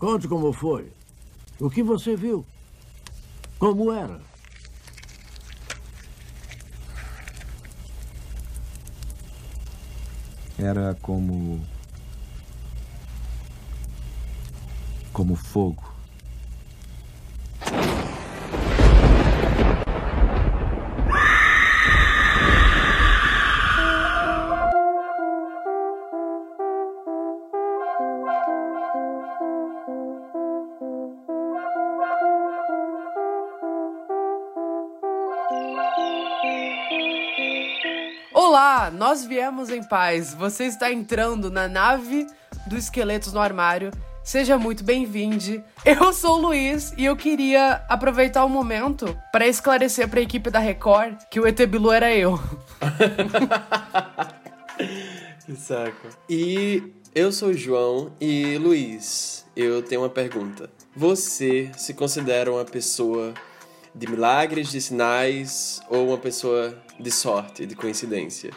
Conte como foi. O que você viu? Como era? Era como. como fogo. Nós viemos em paz. Você está entrando na nave do Esqueletos no Armário. Seja muito bem-vindo. Eu sou o Luiz e eu queria aproveitar o momento para esclarecer para a equipe da Record que o ET Bilu era eu. que saco. E eu sou o João e Luiz, eu tenho uma pergunta. Você se considera uma pessoa de milagres, de sinais ou uma pessoa de sorte, de coincidência?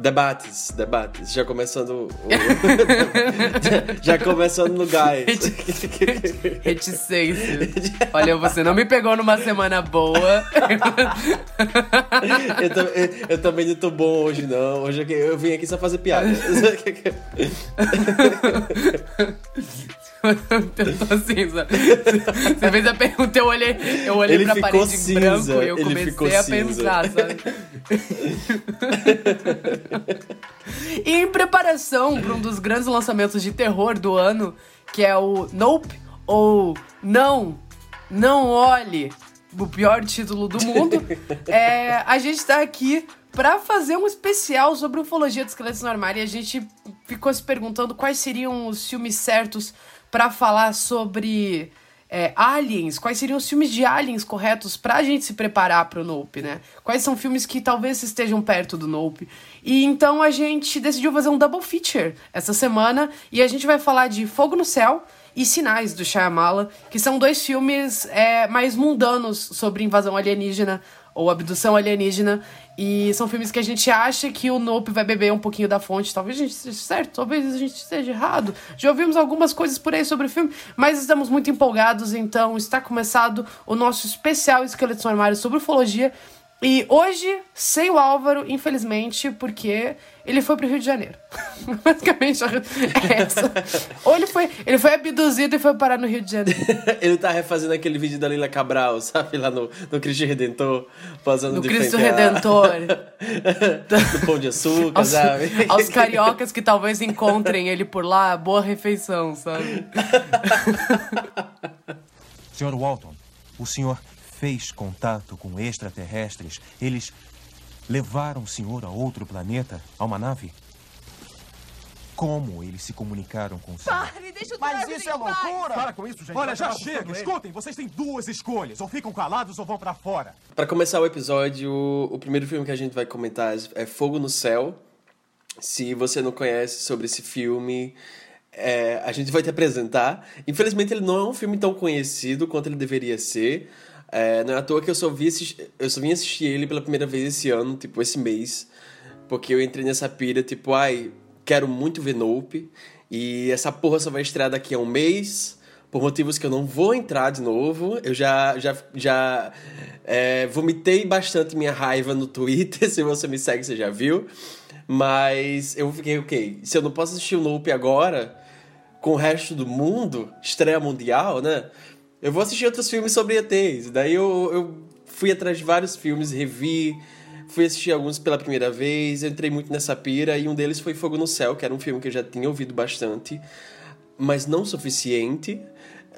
Debates, debates. Já começando. O... já, começando no gás. Reticência. Olha, você não me pegou numa semana boa. eu, eu, eu, também não tô bom hoje, não. Hoje eu vim aqui só fazer piada. Eu tô cinza. Você fez a pergunta, eu olhei, eu olhei ele pra parede cinza, em branco e eu comecei a pensar, sabe? e em preparação para um dos grandes lançamentos de terror do ano, que é o Nope, ou Não, Não Olhe, o pior título do mundo, é, a gente tá aqui para fazer um especial sobre ufologia de esqueletos no armário e a gente ficou se perguntando quais seriam os filmes certos para falar sobre é, aliens, quais seriam os filmes de aliens corretos pra gente se preparar pro Nope, né? Quais são filmes que talvez estejam perto do Nope. E então a gente decidiu fazer um double feature essa semana e a gente vai falar de Fogo no Céu e Sinais do Shyamala, que são dois filmes é, mais mundanos sobre invasão alienígena ou abdução alienígena. E são filmes que a gente acha que o Nope vai beber um pouquinho da fonte. Talvez a gente esteja certo, talvez a gente esteja errado. Já ouvimos algumas coisas por aí sobre o filme, mas estamos muito empolgados. Então está começado o nosso especial Esqueletos no Armário sobre ufologia. E hoje, sem o Álvaro, infelizmente, porque ele foi pro Rio de Janeiro. Basicamente é essa. Ou ele foi, ele foi abduzido e foi parar no Rio de Janeiro. ele tá refazendo aquele vídeo da Lila Cabral, sabe? Lá no, no Cristo Redentor, posando no de Cristo Redentor. no Pão de Açúcar, aos, sabe? Aos cariocas que talvez encontrem ele por lá, boa refeição, sabe? Senhor Walton, o senhor fez contato com extraterrestres, eles levaram o senhor a outro planeta, a uma nave? Como eles se comunicaram com o senhor? Pare, deixa o Mas isso é loucura! Para com isso, gente. Olha, já chega! Escutem, vocês têm duas escolhas. Ou ficam calados ou vão pra fora. Para começar o episódio, o, o primeiro filme que a gente vai comentar é Fogo no Céu. Se você não conhece sobre esse filme, é, a gente vai te apresentar. Infelizmente, ele não é um filme tão conhecido quanto ele deveria ser. É, não é à toa que eu só, vi eu só vim assistir ele pela primeira vez esse ano, tipo, esse mês. Porque eu entrei nessa pira, tipo, ai, quero muito ver Nope. E essa porra só vai estrear daqui a um mês. Por motivos que eu não vou entrar de novo. Eu já, já, já é, vomitei bastante minha raiva no Twitter. Se você me segue, você já viu. Mas eu fiquei, ok, se eu não posso assistir o Nope agora, com o resto do mundo, estreia mundial, né? Eu vou assistir outros filmes sobre ETs. Daí eu, eu fui atrás de vários filmes, revi, fui assistir alguns pela primeira vez, entrei muito nessa pira, e um deles foi Fogo no Céu, que era um filme que eu já tinha ouvido bastante, mas não suficiente.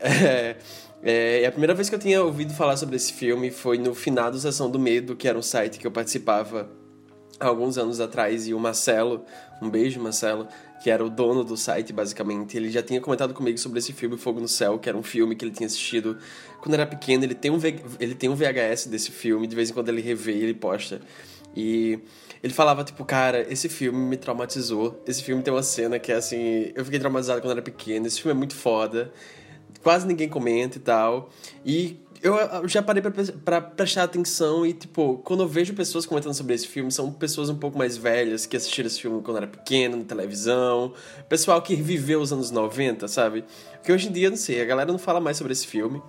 É, é, a primeira vez que eu tinha ouvido falar sobre esse filme foi no finado Sessão do Medo, que era um site que eu participava há alguns anos atrás, e o Marcelo, um beijo, Marcelo, que era o dono do site, basicamente, ele já tinha comentado comigo sobre esse filme Fogo no Céu, que era um filme que ele tinha assistido quando era pequeno. Ele tem um, v... ele tem um VHS desse filme, de vez em quando ele revê e ele posta. E ele falava, tipo, cara, esse filme me traumatizou. Esse filme tem uma cena que é assim. Eu fiquei traumatizado quando era pequeno. Esse filme é muito foda. Quase ninguém comenta e tal. E eu eu já parei pra, pra prestar atenção e, tipo, quando eu vejo pessoas comentando sobre esse filme, são pessoas um pouco mais velhas que assistiram esse filme quando era pequeno, na televisão. Pessoal que viveu os anos 90, sabe? Porque hoje em dia, não sei, a galera não fala mais sobre esse filme.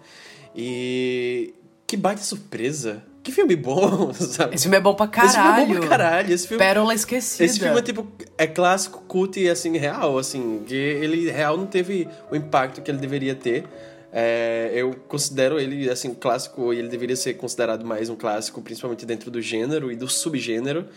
E. Que baita surpresa. Que filme bom, sabe? Esse filme é bom pra caralho. Esse filme é bom pra caralho. Esse filme, Pérola esquecida. esse filme é tipo, é clássico, cult e assim, real, assim, que ele real não teve o impacto que ele deveria ter. É, eu considero ele, assim, um clássico, e ele deveria ser considerado mais um clássico, principalmente dentro do gênero e do subgênero.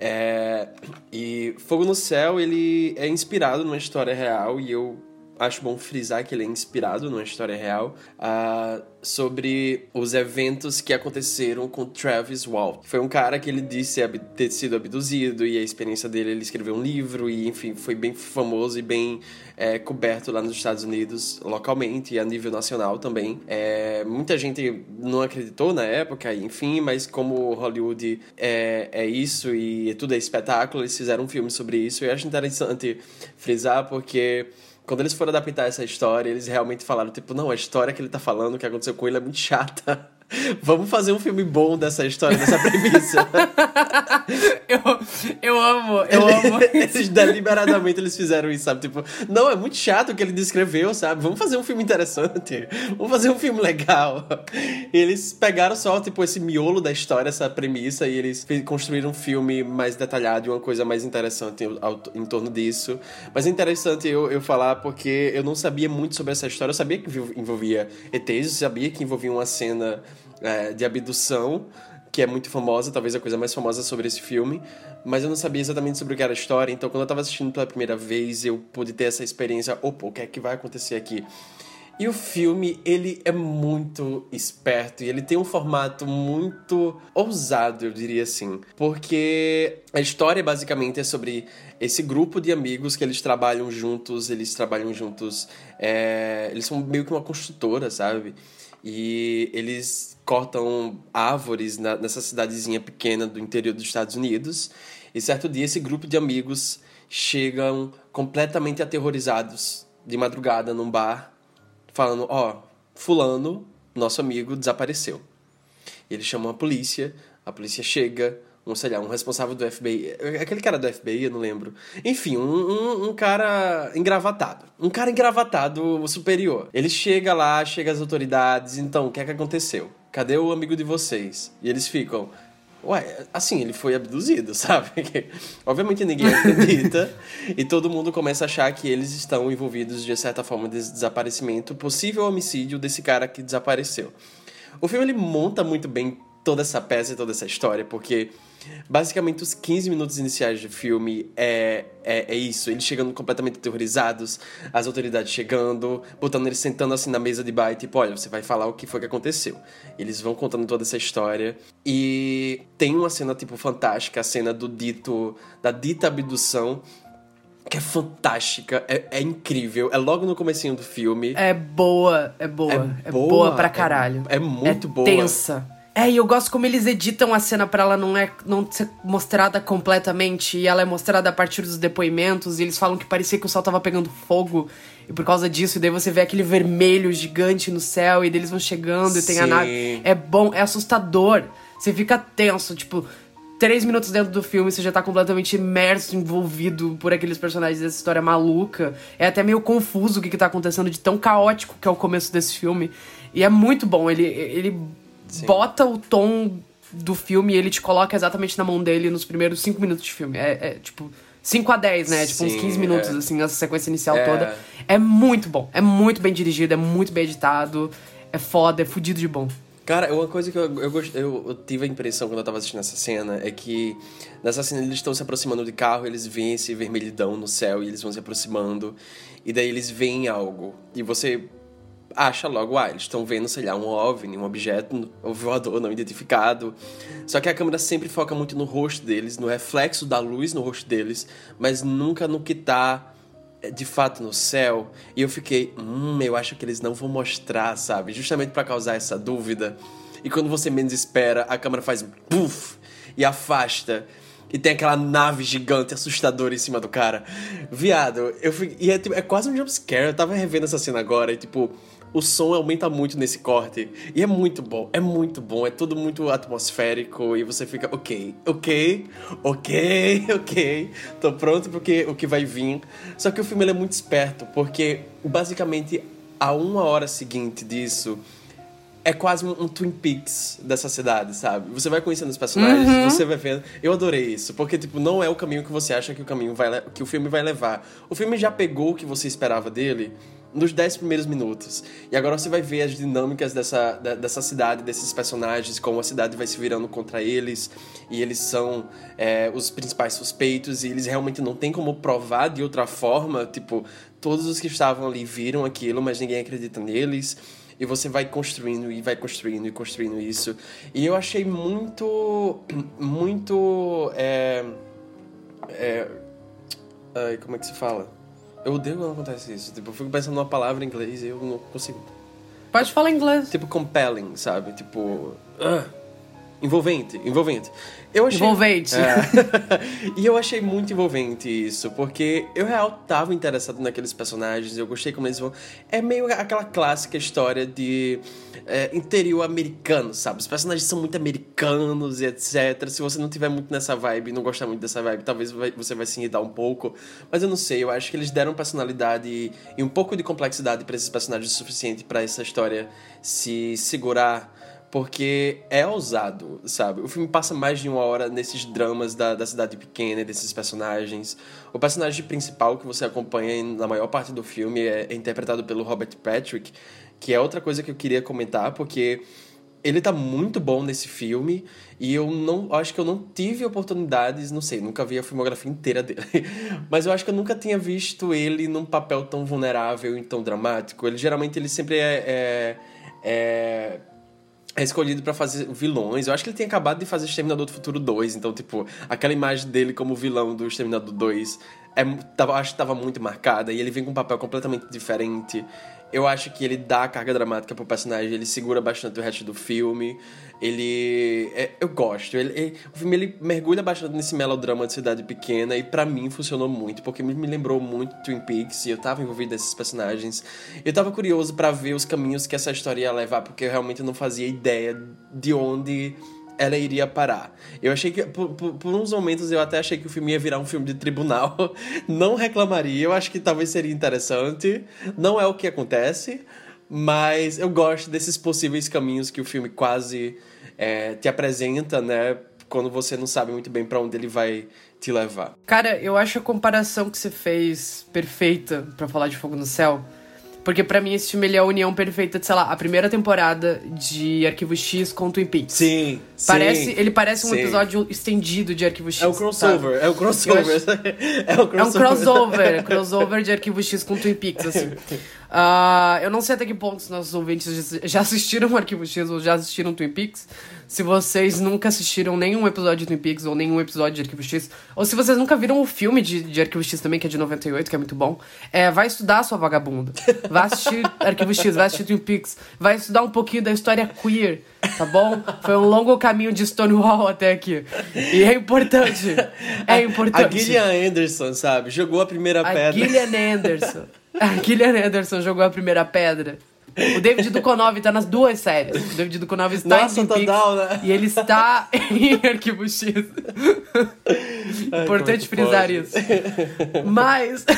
É, e Fogo no Céu, ele é inspirado numa história real, e eu acho bom frisar que ele é inspirado numa história real ah, sobre os eventos que aconteceram com Travis Walt. Foi um cara que ele disse ter sido abduzido e a experiência dele, ele escreveu um livro e, enfim, foi bem famoso e bem é, coberto lá nos Estados Unidos, localmente e a nível nacional também. É, muita gente não acreditou na época, enfim, mas como Hollywood é, é isso e tudo é espetáculo, eles fizeram um filme sobre isso e eu acho interessante frisar porque quando eles foram adaptar essa história, eles realmente falaram, tipo, não, a história que ele tá falando, o que aconteceu com ele é muito chata. Vamos fazer um filme bom dessa história, dessa premissa. Eu, eu amo, eu amo. eles deliberadamente eles fizeram isso, sabe? Tipo, não, é muito chato o que ele descreveu, sabe? Vamos fazer um filme interessante. Vamos fazer um filme legal. E eles pegaram só, tipo, esse miolo da história, essa premissa, e eles construíram um filme mais detalhado e uma coisa mais interessante ao- em torno disso. Mas é interessante eu, eu falar porque eu não sabia muito sobre essa história. Eu sabia que envol- envolvia ETs, eu sabia que envolvia uma cena é, de abdução que é muito famosa, talvez a coisa mais famosa sobre esse filme, mas eu não sabia exatamente sobre o que era a história, então quando eu tava assistindo pela primeira vez, eu pude ter essa experiência, opa, o que é que vai acontecer aqui? E o filme, ele é muito esperto e ele tem um formato muito ousado, eu diria assim. Porque a história basicamente é sobre esse grupo de amigos que eles trabalham juntos, eles trabalham juntos, é, eles são meio que uma construtora, sabe? E eles cortam árvores na- nessa cidadezinha pequena do interior dos Estados Unidos. E certo dia, esse grupo de amigos chegam completamente aterrorizados de madrugada num bar, falando: Ó, Fulano, nosso amigo, desapareceu. E eles chamam a polícia, a polícia chega, um, sei lá, um responsável do FBI. Aquele cara do FBI, eu não lembro. Enfim, um, um, um cara engravatado. Um cara engravatado superior. Ele chega lá, chega as autoridades, então, o que é que aconteceu? Cadê o amigo de vocês? E eles ficam. Ué, assim, ele foi abduzido, sabe? Obviamente ninguém acredita e todo mundo começa a achar que eles estão envolvidos de certa forma desse desaparecimento, possível homicídio desse cara que desapareceu. O filme ele monta muito bem toda essa peça e toda essa história, porque basicamente os 15 minutos iniciais do filme é, é, é isso, eles chegando completamente aterrorizados, as autoridades chegando, botando eles sentando assim na mesa de bar e tipo, olha, você vai falar o que foi que aconteceu. Eles vão contando toda essa história e tem uma cena tipo fantástica, a cena do dito, da dita abdução, que é fantástica, é, é incrível, é logo no comecinho do filme. É boa, é boa. É, boa, boa, pra é- caralho. é muito boa. tensa. É, e eu gosto como eles editam a cena pra ela não, é, não ser mostrada completamente. E ela é mostrada a partir dos depoimentos. E eles falam que parecia que o céu tava pegando fogo. E por causa disso, e daí você vê aquele vermelho gigante no céu. E daí eles vão chegando e tem a Sim. nave. É bom, é assustador. Você fica tenso, tipo... Três minutos dentro do filme, você já tá completamente imerso, envolvido por aqueles personagens dessa história maluca. É até meio confuso o que, que tá acontecendo, de tão caótico que é o começo desse filme. E é muito bom, ele, ele bota o tom do filme e ele te coloca exatamente na mão dele nos primeiros cinco minutos de filme. É, é, tipo 5 a 10, né? Tipo uns Sim, 15 minutos, é. assim, essa sequência inicial É. toda. É muito bom, é muito bem dirigido, é muito bem editado, é foda, é fudido de bom. Cara, uma coisa que eu, eu, gost- eu, eu tive a impressão quando eu tava assistindo essa cena é que nessa cena eles estão se aproximando de carro, eles veem esse vermelhidão no céu e eles vão se aproximando, e daí eles veem algo. E você acha logo, ah, eles estão vendo, sei lá, um OVNI, um objeto um voador não identificado. Só que a câmera sempre foca muito no rosto deles, no reflexo da luz no rosto deles, mas nunca no que tá é, de fato no céu. E eu fiquei, hum, eu acho que eles não vão mostrar, sabe? Justamente pra causar essa dúvida. E quando você menos espera, a câmera faz puff e afasta. E tem aquela nave gigante assustadora em cima do cara. Viado, eu fui. E é, tipo, é quase um jumpscare. Eu tava revendo essa cena agora e, tipo, o som aumenta muito nesse corte. E é muito bom, é muito bom. É tudo muito atmosférico. E você fica, ok, ok, ok, ok. Tô pronto porque o que vai vir. Só que o filme é muito esperto, porque basicamente a uma hora seguinte disso é quase um, um, Twin Peaks dessa cidade, sabe? Você vai conhecendo os personagens, uhum. você vai vendo. Eu adorei isso, porque tipo, não é o caminho que você acha que o caminho vai que o filme vai levar. O filme já pegou o que você esperava dele nos 10 primeiros minutos. E agora você vai ver as dinâmicas dessa, dessa cidade, desses personagens, como a cidade vai se virando contra eles, e eles são é, os principais suspeitos, e eles realmente não tem como provar de outra forma. Tipo, todos os que estavam ali viram aquilo, mas ninguém acredita neles. E você vai construindo e vai construindo e construindo isso. E eu achei muito. Muito. É, é, como é que se fala? Eu odeio quando acontece isso. Tipo, eu fico pensando numa palavra em inglês e eu não consigo. Pode falar inglês. Tipo, compelling, sabe? Tipo. Uh, envolvente, envolvente. Eu achei, envolvente. É, e eu achei muito envolvente isso, porque eu real tava interessado naqueles personagens, eu gostei como eles vão. É meio aquela clássica história de é, interior americano, sabe? Os personagens são muito americanos e etc. Se você não tiver muito nessa vibe, não gostar muito dessa vibe, talvez você vai se irritar um pouco. Mas eu não sei, eu acho que eles deram personalidade e um pouco de complexidade para esses personagens o suficiente para essa história se segurar porque é ousado, sabe? O filme passa mais de uma hora nesses dramas da, da cidade pequena, desses personagens. O personagem principal que você acompanha na maior parte do filme é, é interpretado pelo Robert Patrick, que é outra coisa que eu queria comentar, porque ele tá muito bom nesse filme e eu não acho que eu não tive oportunidades, não sei, nunca vi a filmografia inteira dele, mas eu acho que eu nunca tinha visto ele num papel tão vulnerável e tão dramático. Ele geralmente ele sempre é, é, é é escolhido para fazer vilões. Eu acho que ele tem acabado de fazer Exterminador do Futuro 2, então, tipo, aquela imagem dele como vilão do Exterminador 2 é, tava, acho que estava muito marcada e ele vem com um papel completamente diferente eu acho que ele dá a carga dramática pro personagem, ele segura bastante o resto do filme. Ele. É, eu gosto. Ele, ele, o filme ele mergulha bastante nesse melodrama de cidade pequena e para mim funcionou muito, porque me, lembrou muito Twin Peaks e eu tava envolvido nesses personagens. Eu tava curioso para ver os caminhos que essa história ia levar, porque eu realmente não fazia ideia de onde ela iria parar. Eu achei que, por, por, por, uns momentos, eu até achei que o filme ia virar um filme de tribunal. Não reclamaria, eu acho que talvez seria interessante. Não é o que acontece, mas eu gosto desses possíveis caminhos que o filme quase é, te apresenta, né? Quando você não sabe muito bem para onde ele vai te levar. Cara, eu acho a comparação que você fez perfeita para falar de Fogo no Céu porque para mim esse filme ele é a união perfeita de, sei lá, a primeira temporada de Arquivo X com Twin Peaks. Sim. Parece, sim, ele parece um sim. episódio estendido de Arquivo X. É o crossover, é o crossover. Acho... é o crossover. É um crossover, crossover de Arquivo X com Twin Peaks, assim. Uh, eu não sei até que ponto os nossos ouvintes já assistiram Arquivo X ou já assistiram Twin Peaks. Se vocês nunca assistiram nenhum episódio de Twin Peaks ou nenhum episódio de Arquivo X, ou se vocês nunca viram o filme de, de Arquivo X também, que é de 98, que é muito bom, é, vai estudar, sua vagabunda. Vai assistir Arquivo X, vai assistir Twin Peaks, vai estudar um pouquinho da história queer, tá bom? Foi um longo caminho de Stonewall até aqui. E é importante. É importante. A Gillian Anderson, sabe? Jogou a primeira a pedra. Gillian Anderson. A Gillian Anderson jogou a primeira pedra. O David Duchovny tá nas duas séries. O David Duchovny está Nossa, em Twin total, né? e ele está em Arquivo X. Ai, Importante frisar pode? isso. Mas...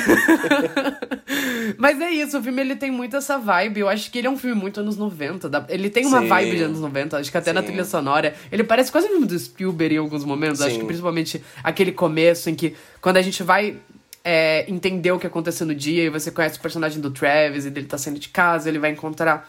Mas é isso, o filme ele tem muito essa vibe. Eu acho que ele é um filme muito anos 90. Ele tem uma Sim. vibe de anos 90, acho que até na Sim. trilha sonora. Ele parece quase um filme do Spielberg em alguns momentos. Acho Sim. que principalmente aquele começo em que quando a gente vai é, entender o que aconteceu no dia e você conhece o personagem do Travis e dele tá saindo de casa, ele vai encontrar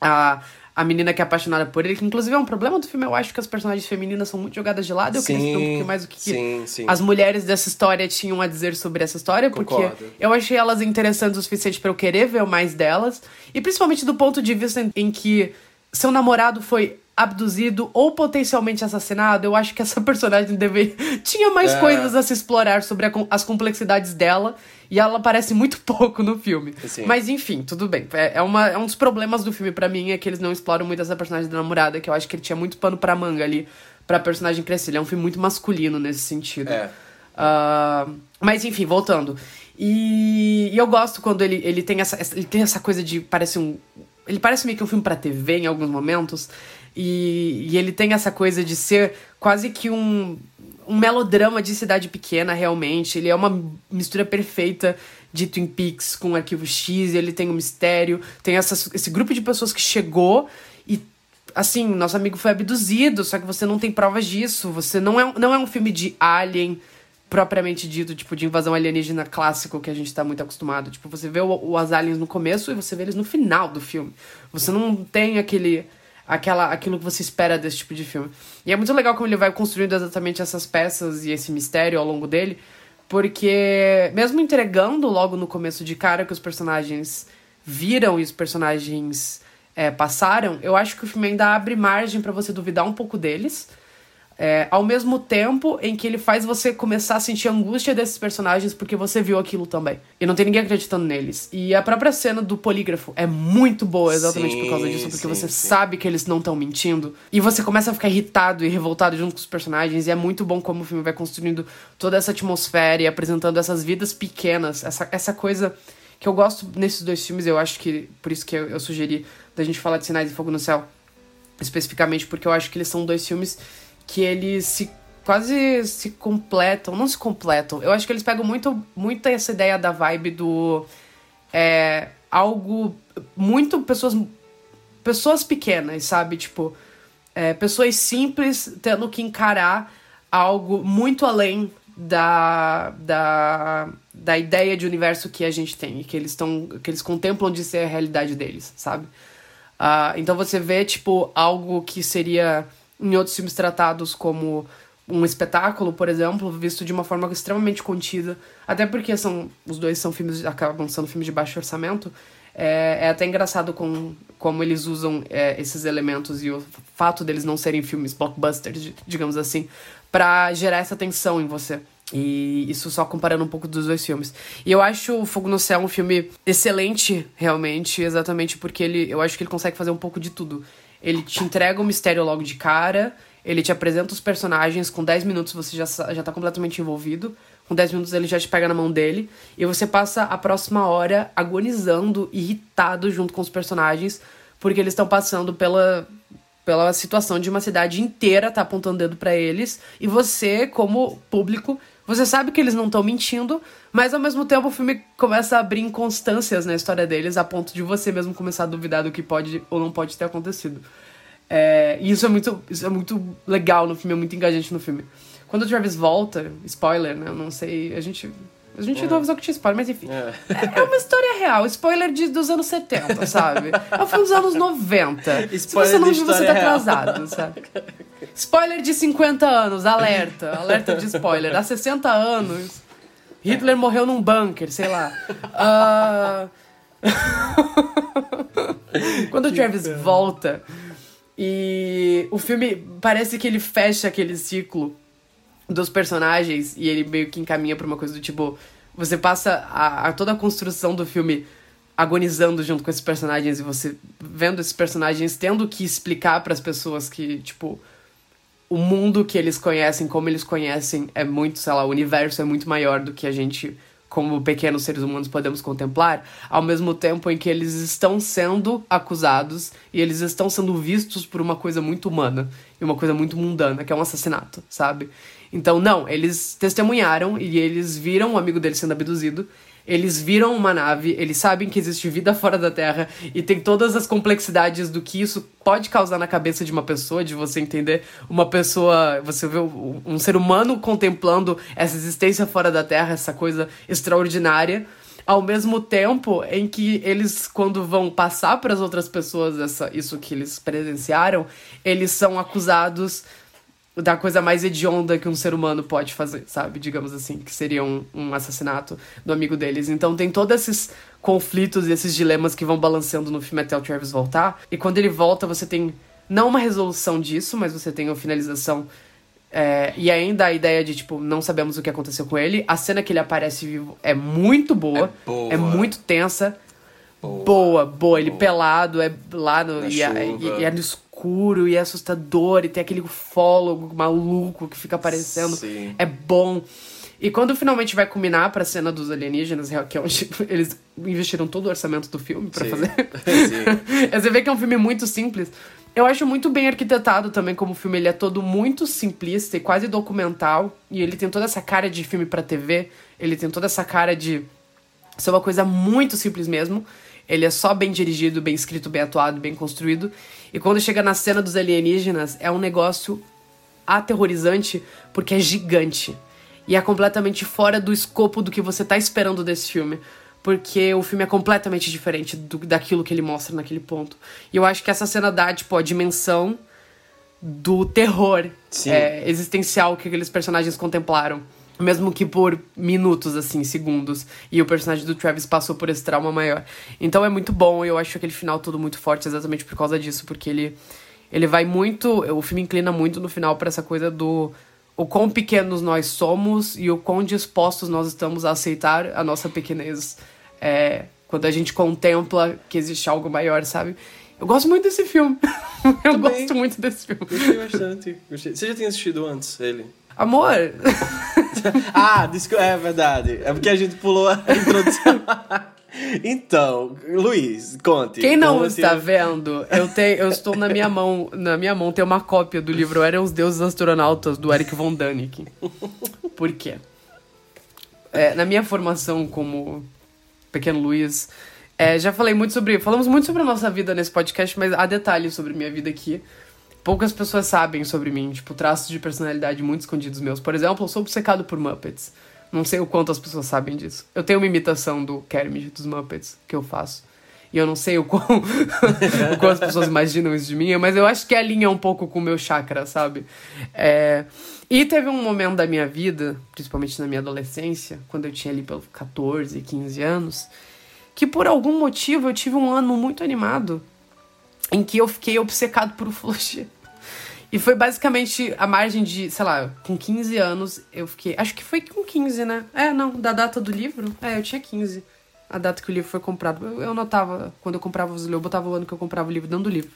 a, a menina que é apaixonada por ele, que inclusive é um problema do filme, eu acho que as personagens femininas são muito jogadas de lado. Eu queria saber um pouquinho mais o que, sim, sim. as mulheres dessa história tinham a dizer sobre essa história, porque Concordo. eu achei elas interessantes o suficiente pra eu querer ver mais delas, e principalmente do ponto de vista em, em que seu namorado foi abduzido ou potencialmente assassinado, eu acho que essa personagem deve... tinha mais É. coisas a se explorar sobre a as complexidades dela, e ela aparece muito pouco no filme. Sim. Mas enfim, tudo bem. É, é uma, é um dos problemas do filme pra mim, é que eles não exploram muito essa personagem da namorada, que eu acho que ele tinha muito pano pra manga ali pra personagem crescer. Ele é um filme muito masculino nesse sentido. É. Uh, mas enfim, voltando. E, e, eu gosto quando ele, ele, tem essa, ele tem essa coisa de. Parece um. Ele parece meio que um filme pra TV em alguns momentos. E, e ele tem essa coisa de ser quase que um, um melodrama de cidade pequena, realmente. Ele é uma mistura perfeita de Twin Peaks com Arquivo X. Ele tem um mistério, tem essa, esse grupo de pessoas que chegou e assim, nosso amigo foi abduzido, só que você não tem provas disso. Você não é, não é um filme de alien propriamente dito, tipo, de invasão alienígena clássico que a gente tá muito acostumado. Tipo, você vê o, os aliens no começo e você vê eles no final do filme. Você não tem aquele aquela aquilo que você espera desse tipo de filme. E é muito legal como ele vai construindo exatamente essas peças e esse mistério ao longo dele, porque mesmo entregando logo no começo de cara que os personagens viram e os personagens é, passaram, eu acho que o filme ainda abre margem para você duvidar um pouco deles é, ao mesmo tempo em que ele faz você começar a sentir a angústia desses personagens porque você viu aquilo também. E não tem ninguém acreditando neles. E a própria cena do polígrafo é muito boa exatamente sim, por causa disso, porque sim, você sim. sabe que eles não estão mentindo. E você começa a ficar irritado e revoltado junto com os personagens. E é muito bom como o filme vai construindo toda essa atmosfera e apresentando essas vidas pequenas, essa, essa coisa que eu gosto nesses dois filmes. Eu acho que por isso que eu, eu sugeri da gente falar de Sinais de Fogo no Céu especificamente, porque eu acho que eles são dois filmes que eles se quase se completam, não se completam. Eu acho que eles pegam muito, muito essa ideia da vibe do é, algo muito pessoas pessoas pequenas, sabe? Tipo, é, pessoas simples tendo que encarar algo muito além da, da, da ideia de universo que a gente tem, que eles estão que eles contemplam de ser a realidade deles, sabe? Uh, então você vê tipo algo que seria em outros filmes tratados como um espetáculo, por exemplo, visto de uma forma extremamente contida, até porque são os dois são filmes acabam sendo filmes de baixo orçamento. É, é até engraçado com, como eles usam é, esses elementos e o fato deles não serem filmes blockbusters, digamos assim, para gerar essa tensão em você. E isso só comparando um pouco dos dois filmes. E eu acho o Fogo no Céu um filme excelente, realmente, exatamente porque ele, eu acho que ele consegue fazer um pouco de tudo. Ele te entrega o mistério logo de cara, ele te apresenta os personagens, com 10 minutos você já, já tá completamente envolvido. Com 10 minutos ele já te pega na mão dele. E você passa a próxima hora agonizando, irritado junto com os personagens, porque eles estão passando pela, pela situação de uma cidade inteira tá apontando dedo para eles. E você, como público, você sabe que eles não estão mentindo, mas ao mesmo tempo o filme começa a abrir inconstâncias na história deles, a ponto de você mesmo começar a duvidar do que pode ou não pode ter acontecido. É, e isso é, muito, isso é muito legal no filme, é muito engajante no filme. Quando o Travis volta, spoiler, né? Eu não sei, a gente a gente é. não avisou que tinha spoiler, mas enfim. É. é. é uma história real. Spoiler de, dos anos 70, sabe? É um filme dos anos 90. Spoiler Se você não viu, você tá atrasado, sabe? Spoiler de 50 anos, alerta. Alerta de spoiler. Há 60 anos, Hitler morreu num bunker, sei lá. Uh... Quando o Travis volta e o filme parece que ele fecha aquele ciclo dos personagens e ele meio que encaminha pra uma coisa do tipo. Você passa a, a toda a construção do filme agonizando junto com esses personagens e você vendo esses personagens tendo que explicar para as pessoas que, tipo, o mundo que eles conhecem, como eles conhecem, é muito, sei lá, o universo é muito maior do que a gente, como pequenos seres humanos, podemos contemplar, ao mesmo tempo em que eles estão sendo acusados e eles estão sendo vistos por uma coisa muito humana e uma coisa muito mundana, que é um assassinato, sabe? Então, não, eles testemunharam e eles viram um amigo dele sendo abduzido. Eles viram uma nave, eles sabem que existe vida fora da Terra e tem todas as complexidades do que isso pode causar na cabeça de uma pessoa, de você entender uma pessoa, você vê um ser humano contemplando essa existência fora da Terra, essa coisa extraordinária, ao mesmo tempo em que eles, quando vão passar para as outras pessoas essa, isso que eles presenciaram, eles são acusados da coisa mais hedionda que um ser humano pode fazer, sabe? Digamos assim, que seria um, um assassinato do amigo deles. Então tem todos esses conflitos e esses dilemas que vão balanceando no filme até o Travis voltar. E quando ele volta, você tem não uma resolução disso, mas você tem uma finalização. É, e ainda a ideia de, tipo, não sabemos o que aconteceu com ele. A cena que ele aparece vivo é muito boa, é, boa. é muito tensa. Boa, boa. boa. Ele boa. pelado, é lá no. E, e, e, é no escuro escuro e é assustador, e tem aquele ufólogo maluco que fica aparecendo. Sim. É bom. E quando finalmente vai culminar pra cena dos alienígenas, que é onde eles investiram todo o orçamento do filme pra Sim. fazer. Sim. Você vê que é um filme muito simples. Eu acho muito bem arquitetado também como filme. Ele é todo muito simplista e quase documental. E ele tem toda essa cara de filme pra TV. Ele tem toda essa cara de ser uma coisa muito simples mesmo. Ele é só bem dirigido, bem escrito, bem atuado, bem construído. E quando chega na cena dos alienígenas, é um negócio aterrorizante porque é gigante. E é completamente fora do escopo do que você tá esperando desse filme. Porque o filme é completamente diferente do, daquilo que ele mostra naquele ponto. E eu acho que essa cena dá, tipo, a dimensão do terror é, existencial que aqueles personagens contemplaram. Mesmo que por minutos, assim, segundos. E o personagem do Travis passou por esse trauma maior. Então é muito bom, eu acho aquele final todo muito forte exatamente por causa disso. Porque ele, ele vai muito. O filme inclina muito no final pra essa coisa do. O quão pequenos nós somos e o quão dispostos nós estamos a aceitar a nossa pequenez. É, quando a gente contempla que existe algo maior, sabe? Eu gosto muito desse filme. eu Também. gosto muito desse filme. Gostei bastante. Gostei. Você já tinha assistido antes ele? Amor, Ah, desculpa, é verdade. É porque a gente pulou a introdução. então, Luiz, conte. quem não está você- vendo, eu tenho, eu estou na minha mão, na minha mão tem uma cópia do livro Eram os Deuses Astronautas do Eric von Däniken. Por quê? É, na minha formação como pequeno Luiz, é, já falei muito sobre, falamos muito sobre a nossa vida nesse podcast, mas há detalhes sobre minha vida aqui. Poucas pessoas sabem sobre mim, tipo, traços de personalidade muito escondidos meus. Por exemplo, eu sou obcecado por Muppets. Não sei o quanto as pessoas sabem disso. Eu tenho uma imitação do Kermit dos Muppets que eu faço. E eu não sei o quão, o quão as pessoas imaginam isso de mim, mas eu acho que alinha um pouco com o meu chakra, sabe? É, E teve um momento da minha vida, principalmente na minha adolescência, quando eu tinha ali pelos 14, 15 anos, que por algum motivo eu tive um ano muito animado em que eu fiquei obcecado por ufologia. E foi basicamente a margem de, sei lá, com 15 anos eu fiquei. Acho que foi com 15, né? É, não, da data do livro. É, eu tinha 15. A data que o livro foi comprado. Eu, eu notava, quando eu comprava os livros, eu botava o ano que eu comprava o livro dentro do livro.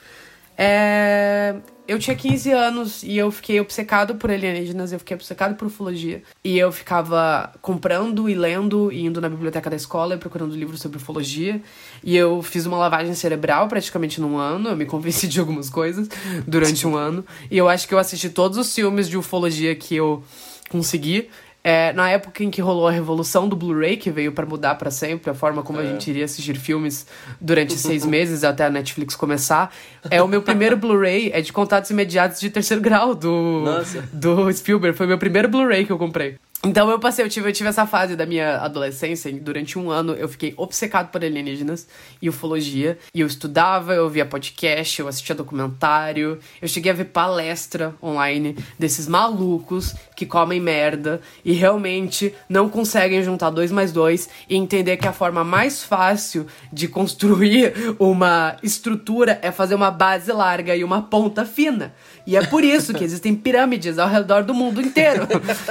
É, eu tinha 15 anos e eu fiquei obcecado por alienígenas, eu fiquei obcecado por ufologia. E eu ficava comprando e lendo e indo na biblioteca da escola e procurando livros sobre ufologia. E eu fiz uma lavagem cerebral praticamente num ano, eu me convenci de algumas coisas durante um ano. E eu acho que eu assisti todos os filmes de ufologia que eu consegui. É, na época em que rolou a revolução do Blu-ray, que veio pra mudar pra sempre a forma como a gente iria assistir filmes durante seis meses até a Netflix começar, é o meu primeiro Blu-ray, é de contatos imediatos de terceiro grau do, Nossa. do Spielberg. Foi meu primeiro Blu-ray que eu comprei. Então eu passei, eu tive, eu tive essa fase da minha adolescência, durante um ano eu fiquei obcecado por alienígenas e ufologia. E eu estudava, eu via podcast, eu assistia documentário, eu cheguei a ver palestra online desses malucos que comem merda e realmente não conseguem juntar dois mais dois e entender que a forma mais fácil de construir uma estrutura é fazer uma base larga e uma ponta fina. E é por isso que existem pirâmides ao redor do mundo inteiro.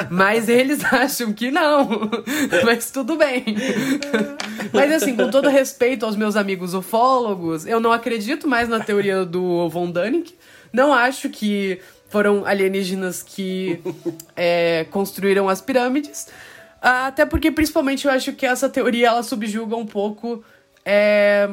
Mas eles acham que não. Mas tudo bem. Mas assim, com todo respeito aos meus amigos ufólogos, eu não acredito mais na teoria do Von Däniken. Não acho que foram alienígenas que é, construíram as pirâmides. Até porque, principalmente, eu acho que essa teoria ela subjuga um pouco é,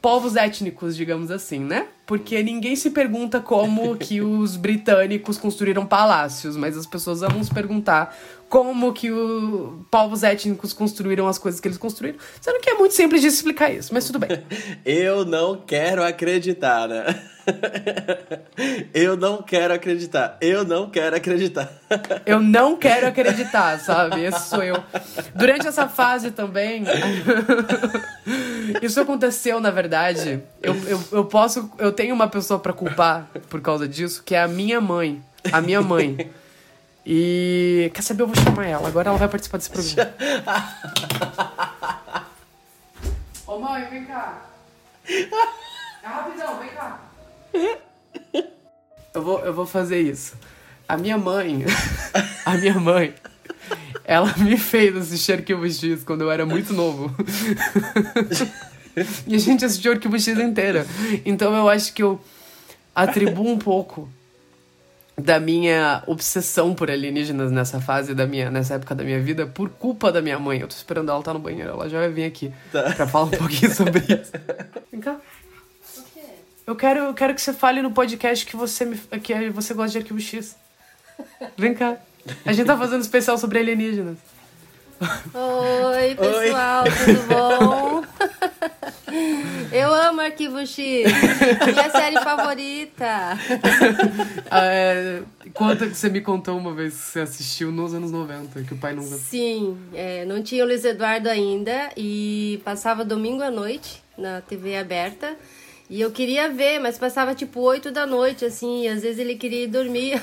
povos étnicos, digamos assim, né? Porque ninguém se pergunta como que os britânicos construíram palácios, mas as pessoas amam se perguntar como que os povos étnicos construíram as coisas que eles construíram. Sendo que é muito simples de explicar isso, mas tudo bem. Eu não quero acreditar, né? Eu não quero acreditar. Eu não quero acreditar. Eu não quero acreditar, sabe? Esse sou eu. Durante essa fase também. Isso aconteceu, na verdade. Eu, eu, eu posso. Eu tenho uma pessoa pra culpar por causa disso, que é a minha mãe. A minha mãe. E. Quer saber? Eu vou chamar ela. Agora ela vai participar desse programa. Ô mãe, vem cá. É rapidão, vem cá. Eu vou, eu vou fazer isso. A minha mãe. A minha mãe. Ela me fez assistir Arquivo X quando eu era muito novo. E a gente assistiu Arquivo X inteira. Então eu acho que eu. atribuo um pouco da minha obsessão por alienígenas nessa fase da minha nessa época da minha vida por culpa da minha mãe. Eu tô esperando ela estar no banheiro, ela já vai vir aqui Tá. pra falar um pouquinho sobre isso. Vem cá. Eu quero, eu quero que você fale no podcast que você me, que você gosta de arquivo X. Vem cá. A gente tá fazendo um especial sobre alienígenas. Oi, pessoal, tudo bom? Amo Arquivo X, minha série favorita. Ah, é, conta que você me contou uma vez que você assistiu nos anos 90, que o pai nunca. Sim, é, não tinha o Luiz Eduardo ainda e passava domingo à noite na TV aberta. E eu queria ver, mas passava tipo 8 da noite, assim, e às vezes ele queria ir dormir.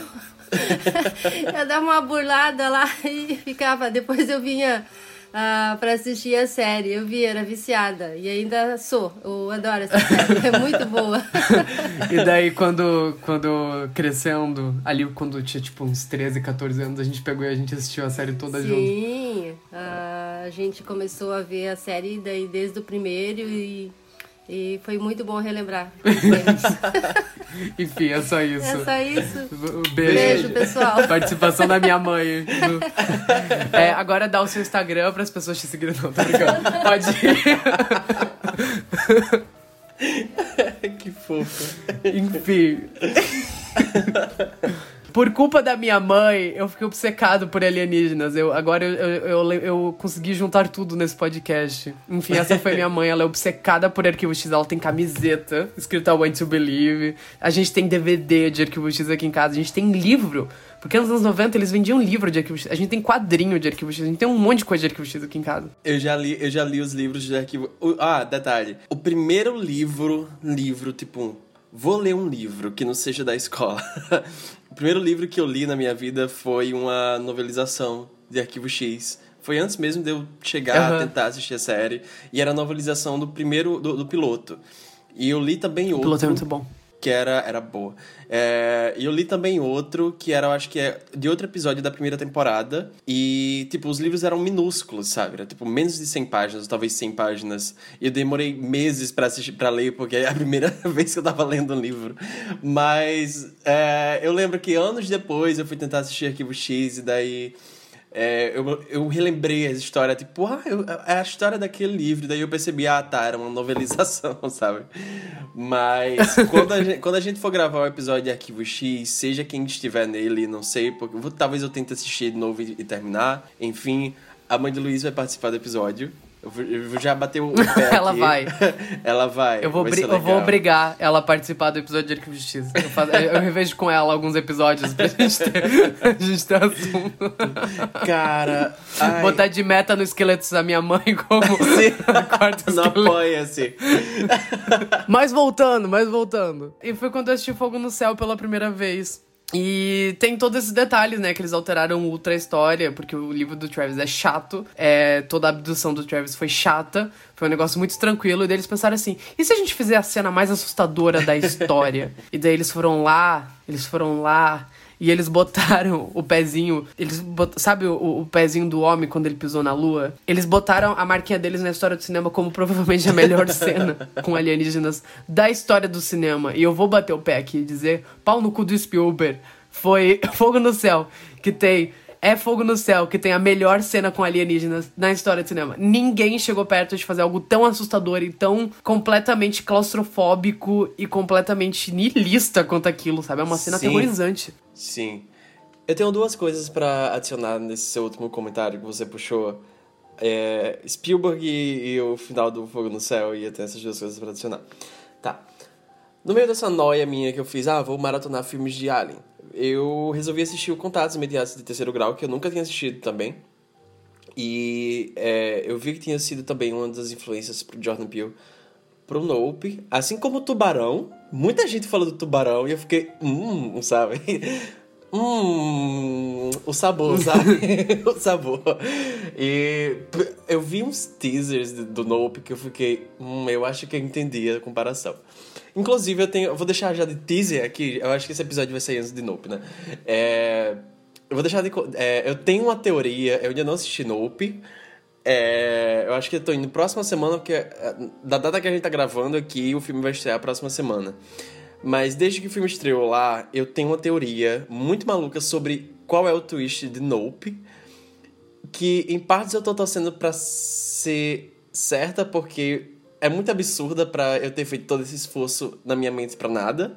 eu dava uma burlada lá e ficava. Depois eu vinha ah, pra assistir a série. Eu via, era viciada. E ainda sou. Eu adoro essa série. É muito boa. E daí, quando, quando crescendo, ali quando tinha tipo uns 13, 14 anos, a gente pegou e a gente assistiu a série toda junto. Sim, ah, a gente começou a ver a série daí desde o primeiro e, e foi muito bom relembrar. Enfim, é só isso. É só isso. Beijo. Beijo, pessoal. Participação da minha mãe. É, agora dá o seu Instagram para as pessoas te seguirem. Não, tô brincando. Pode ir. que fofo. Enfim. Por culpa da minha mãe, eu fiquei obcecado por alienígenas. Eu, agora eu, eu, eu, eu consegui juntar tudo nesse podcast. Enfim, essa foi minha mãe. Ela é obcecada por Arquivo X. Ela tem camiseta escrita Want to Believe. A gente tem DVD de Arquivo X aqui em casa. A gente tem livro. Porque nos anos 90 eles vendiam livro de Arquivo X. A gente tem quadrinho de Arquivo X. A gente tem um monte de coisa de Arquivo X aqui em casa. Eu já li, eu já li os livros de arquivo. o- Ah, detalhe. O primeiro livro, livro, tipo, vou ler um livro que não seja da escola. o primeiro livro que eu li na minha vida foi uma novelização de Arquivo X. Foi antes mesmo de eu chegar a Aham. tentar assistir a série. E era a novelização do primeiro, do, do piloto. E eu li também O outro piloto é muito bom. Que era, era boa. É, eu li também outro, que era, eu acho que é de outro episódio da primeira temporada. E, tipo, os livros eram minúsculos, sabe? Era, tipo, menos de 100 páginas, talvez 100 páginas. E eu demorei meses pra, assistir, pra ler, porque é a primeira vez que eu tava lendo um livro. Mas é, eu lembro que anos depois eu fui tentar assistir Arquivo X, e daí... É, eu, eu relembrei a história, tipo, ah, eu- é a história daquele livro. Daí eu percebi, ah, tá, era uma novelização, sabe? Mas quando a, gente, quando a gente for gravar o episódio de Arquivo X, seja quem estiver nele, não sei, porque vou- talvez eu tente assistir de novo e, e terminar. Enfim, a mãe de Luiz vai participar do episódio. Eu, já bater o pé Ela aqui. vai. Ela vai. Eu vou, vai eu vou obrigar ela a participar do episódio de Arquivo de Justiça. Eu, faço- eu- revejo com ela alguns episódios pra gente ter, a gente ter assunto. Cara, ai, Botar de meta no esqueletos da minha mãe como Sim. quarto não esqueleto. apoia-se. Mas voltando, mas voltando. E foi quando eu assisti Fogo no Céu pela primeira vez. E tem todos esses detalhes, né? Que eles alteraram ultra a história, porque o livro do Travis é chato. É, toda a abdução do Travis foi chata. Foi um negócio muito tranquilo. E daí eles pensaram assim: e se a gente fizer a cena mais assustadora da história? e daí eles foram lá, eles foram lá. E eles botaram o pezinho. Eles. Sabe o, o pezinho do homem quando ele pisou na lua? Eles botaram a marquinha deles na história do cinema como provavelmente a melhor cena com alienígenas da história do cinema. E eu vou bater o pé aqui e dizer: pau no cu do Spielberg. Foi Fogo no Céu, que tem. É Fogo no Céu, que tem a melhor cena com alienígenas na história do cinema. Ninguém chegou perto de fazer algo tão assustador e tão completamente claustrofóbico e completamente nihilista quanto aquilo, sabe? É uma cena Sim. aterrorizante. Sim. Eu tenho duas coisas pra adicionar nesse seu último comentário que você puxou. É, Spielberg e, e o final do Fogo no Céu, e eu tenho essas duas coisas pra adicionar. Tá. No meio dessa noia minha que eu fiz, ah, vou maratonar filmes de Alien, eu resolvi assistir o Contatos Imediatos de Terceiro Grau, que eu nunca tinha assistido também. E é, eu vi que tinha sido também uma das influências pro Jordan Peele pro Nope, assim como o Tubarão. Muita gente falou do Tubarão e eu fiquei, hum, sabe? Hum, o sabor, sabe? o sabor. E eu vi uns teasers do- Nope que eu fiquei, hum, eu acho que eu entendi a comparação. Inclusive, eu tenho. Eu vou deixar já de teaser aqui. Eu acho que esse episódio vai sair antes de Nope, né? É, eu vou deixar de. é, eu tenho uma teoria, eu ainda não assisti Nope. É, eu acho que eu tô indo próxima semana, porque é, da data que a gente tá gravando aqui, o filme vai estrear a próxima semana. Mas desde que o filme estreou lá, eu tenho uma teoria muito maluca sobre qual é o twist de Nope. Que em partes eu tô torcendo pra ser certa, porque é muito absurda pra eu ter feito todo esse esforço na minha mente pra nada.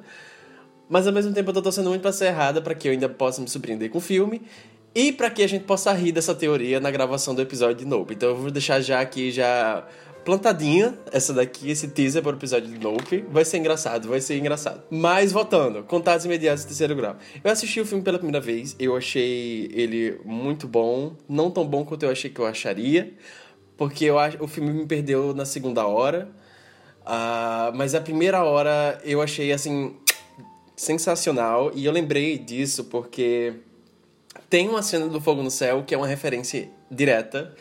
Mas ao mesmo tempo eu tô torcendo muito pra ser errada, pra que eu ainda possa me surpreender com o filme. E pra que a gente possa rir dessa teoria na gravação do episódio de Nope. Então eu vou deixar já aqui já plantadinha essa daqui, esse teaser para o episódio de Nope. Vai ser engraçado, vai ser engraçado. Mas voltando, contatos imediatos terceiro grau. Eu assisti o filme pela primeira vez, eu achei ele muito bom, não tão bom quanto eu achei que eu acharia, porque eu o filme me perdeu na segunda hora. Uh, mas a primeira hora eu achei assim sensacional e eu lembrei disso porque tem uma cena do Fogo no Céu que é uma referência direta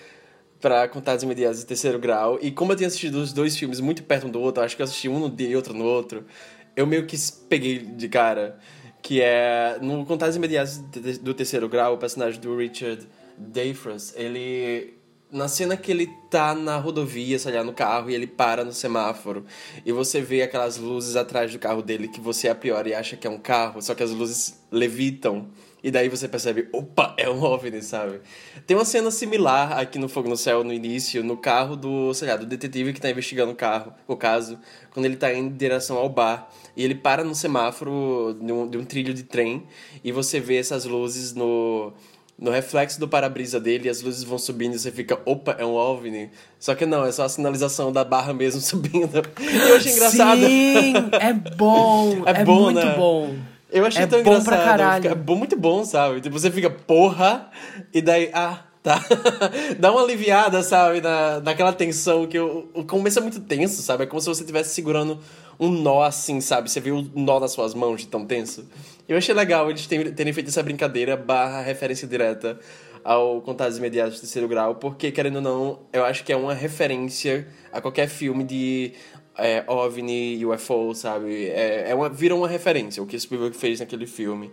para Contatos Imediatos de Terceiro Grau. E como eu tinha assistido os dois filmes muito perto um do outro, acho que eu assisti um no dia e outro no outro, eu meio que peguei de cara. Que é, no Contatos Imediatos do Terceiro Grau, o personagem do Richard Dayfras, ele... Na cena que ele tá na rodovia, sei lá, no carro, e ele para no semáforo, e você vê aquelas luzes atrás do carro dele que você a priori acha que é um carro, só que as luzes levitam e daí você percebe, opa, é um OVNI, sabe? Tem uma cena similar aqui no Fogo no Céu, no início, no carro do, sei lá, do detetive que tá investigando o carro, o caso, quando ele tá em direção ao bar. E ele para no semáforo de um, de um trilho de trem e você vê essas luzes no, no reflexo do para-brisa dele, as luzes vão subindo e você fica, opa, é um OVNI. Só que não, é só a sinalização da barra mesmo subindo. E eu achei engraçado. Sim, é bom, é, é bom, muito né? bom. Eu achei é tão bom engraçado. Pra caralho. É bom, muito bom, sabe? Tipo, você fica, porra, e daí, ah, tá. Dá uma aliviada, sabe? Na, naquela tensão que o, o começo é muito tenso, sabe? É como se você estivesse segurando um nó assim, sabe? Você viu o nó nas suas mãos de tão tenso. Eu achei legal eles terem, feito essa brincadeira barra referência direta ao Contatos Imediatos de Terceiro Grau, porque, querendo ou não, eu acho que é uma referência a qualquer filme de é, OVNI, UFO, sabe? É, é uma, vira uma referência o que Spielberg fez naquele filme.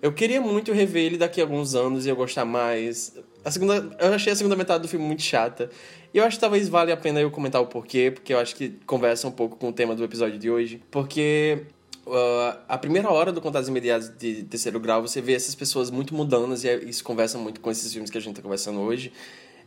Eu queria muito rever ele daqui a alguns anos e eu gostar mais. A segunda, eu achei a segunda metade do filme muito chata. E eu acho que talvez vale a pena eu comentar o porquê, porque eu acho que conversa um pouco com o tema do episódio de hoje. Porque uh, a primeira hora do Contatos Imediatos de Terceiro Grau, você vê essas pessoas muito mudanas e isso conversa muito com esses filmes que a gente está conversando hoje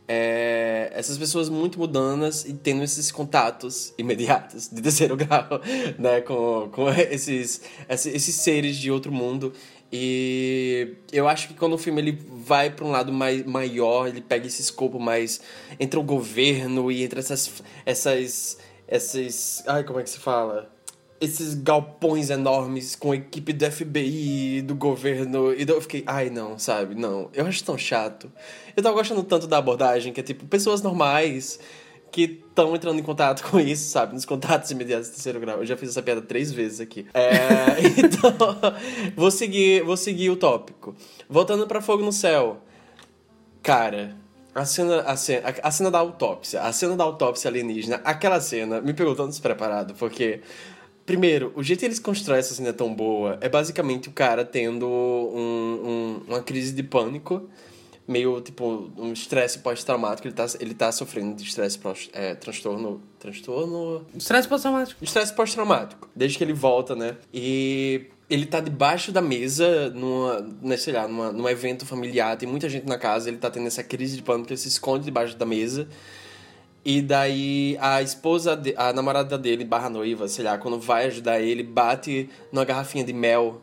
é, essas pessoas muito mudanas e tendo esses contatos imediatos de terceiro grau, né, com, com esses, esses seres de outro mundo. E eu acho que quando o filme ele vai para um lado mais maior, ele pega esse escopo mais entre o governo e entre essas essas essas, ai, como é que se fala? Esses galpões enormes com equipe do FBI, do governo. E eu fiquei, ai não, sabe? Não. Eu acho tão chato. Eu tava gostando tanto da abordagem, que é tipo, pessoas normais que estão entrando em contato com isso, sabe? Nos contatos imediatos do terceiro grau. Eu já fiz essa piada três vezes aqui. É, então, vou seguir, vou seguir o tópico. Voltando para Fogo no Céu. Cara, a cena, a, cena, a cena da autópsia, a cena da autópsia alienígena, aquela cena me pegou tão despreparado, porque Primeiro, o jeito que eles constroem essa cena tão boa é basicamente o cara tendo um, um, uma crise de pânico, meio tipo um estresse pós-traumático. Ele tá, ele tá sofrendo de estresse é, transtorno. Transtorno. Estresse pós-traumático. Estresse pós-traumático. Desde que ele volta, né? E ele tá debaixo da mesa, numa, né, sei lá, numa, num evento familiar, tem muita gente na casa, ele tá tendo essa crise de pânico, ele se esconde debaixo da mesa. E daí a esposa, de, a namorada dele, barra noiva, sei lá, quando vai ajudar ele, bate numa garrafinha de mel.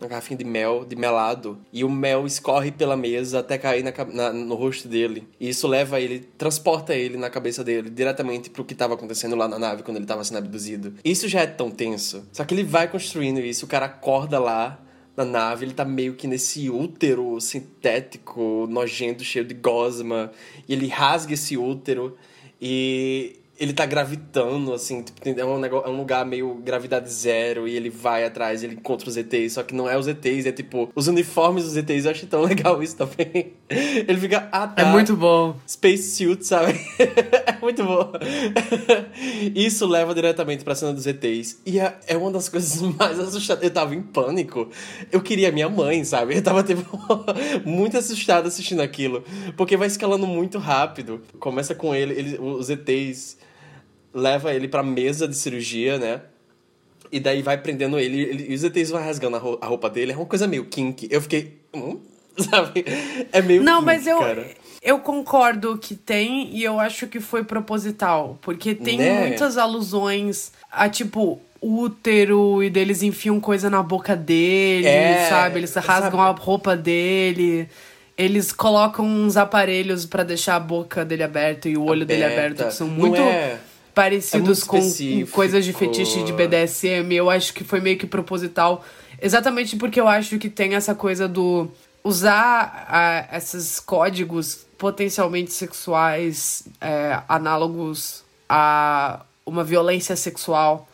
Uma garrafinha de mel, de melado. E o mel escorre pela mesa até cair na, na, no rosto dele. E isso leva ele, transporta ele na cabeça dele diretamente pro que estava acontecendo lá na nave quando ele estava sendo abduzido. Isso já é tão tenso. Só que ele vai construindo isso, o cara acorda lá na nave, ele tá meio que nesse útero sintético, nojento, cheio de gosma. E ele rasga esse útero e ele tá gravitando, assim, tipo, é, um negócio, é um lugar meio gravidade zero, e ele vai atrás, ele encontra os ETs, só que não é os ETs, é tipo, os uniformes dos ETs, eu acho tão legal isso também. Ele fica, ah tá. É muito bom. Space suit, sabe? é muito bom. isso leva diretamente pra cena dos ETs, e é, é uma das coisas mais assustadoras. Eu tava em pânico. Eu queria minha mãe, sabe? Eu tava, tipo, muito assustado assistindo aquilo, porque vai escalando muito rápido. Começa com ele, ele os ETs leva ele pra mesa de cirurgia, né? E daí vai prendendo ele, ele e os ETs vão rasgando a ro- a roupa dele. É uma coisa meio kink. Eu fiquei. Hum? Sabe? É meio Não, kink, mas eu, cara. eu concordo que tem e eu acho que foi proposital. Porque tem Né? muitas alusões a, tipo, útero e deles enfiam coisa na boca dele, É, sabe? Eles rasgam sabe? a roupa dele. Eles colocam uns aparelhos pra deixar a boca dele aberta e o olho dele Aberta. aberto, que são muito é- parecidos é com específico. coisas de fetiche de BDSM. Eu acho que foi meio que proposital. Exatamente porque eu acho que tem essa coisa do usar esses códigos potencialmente sexuais é, análogos a uma violência sexual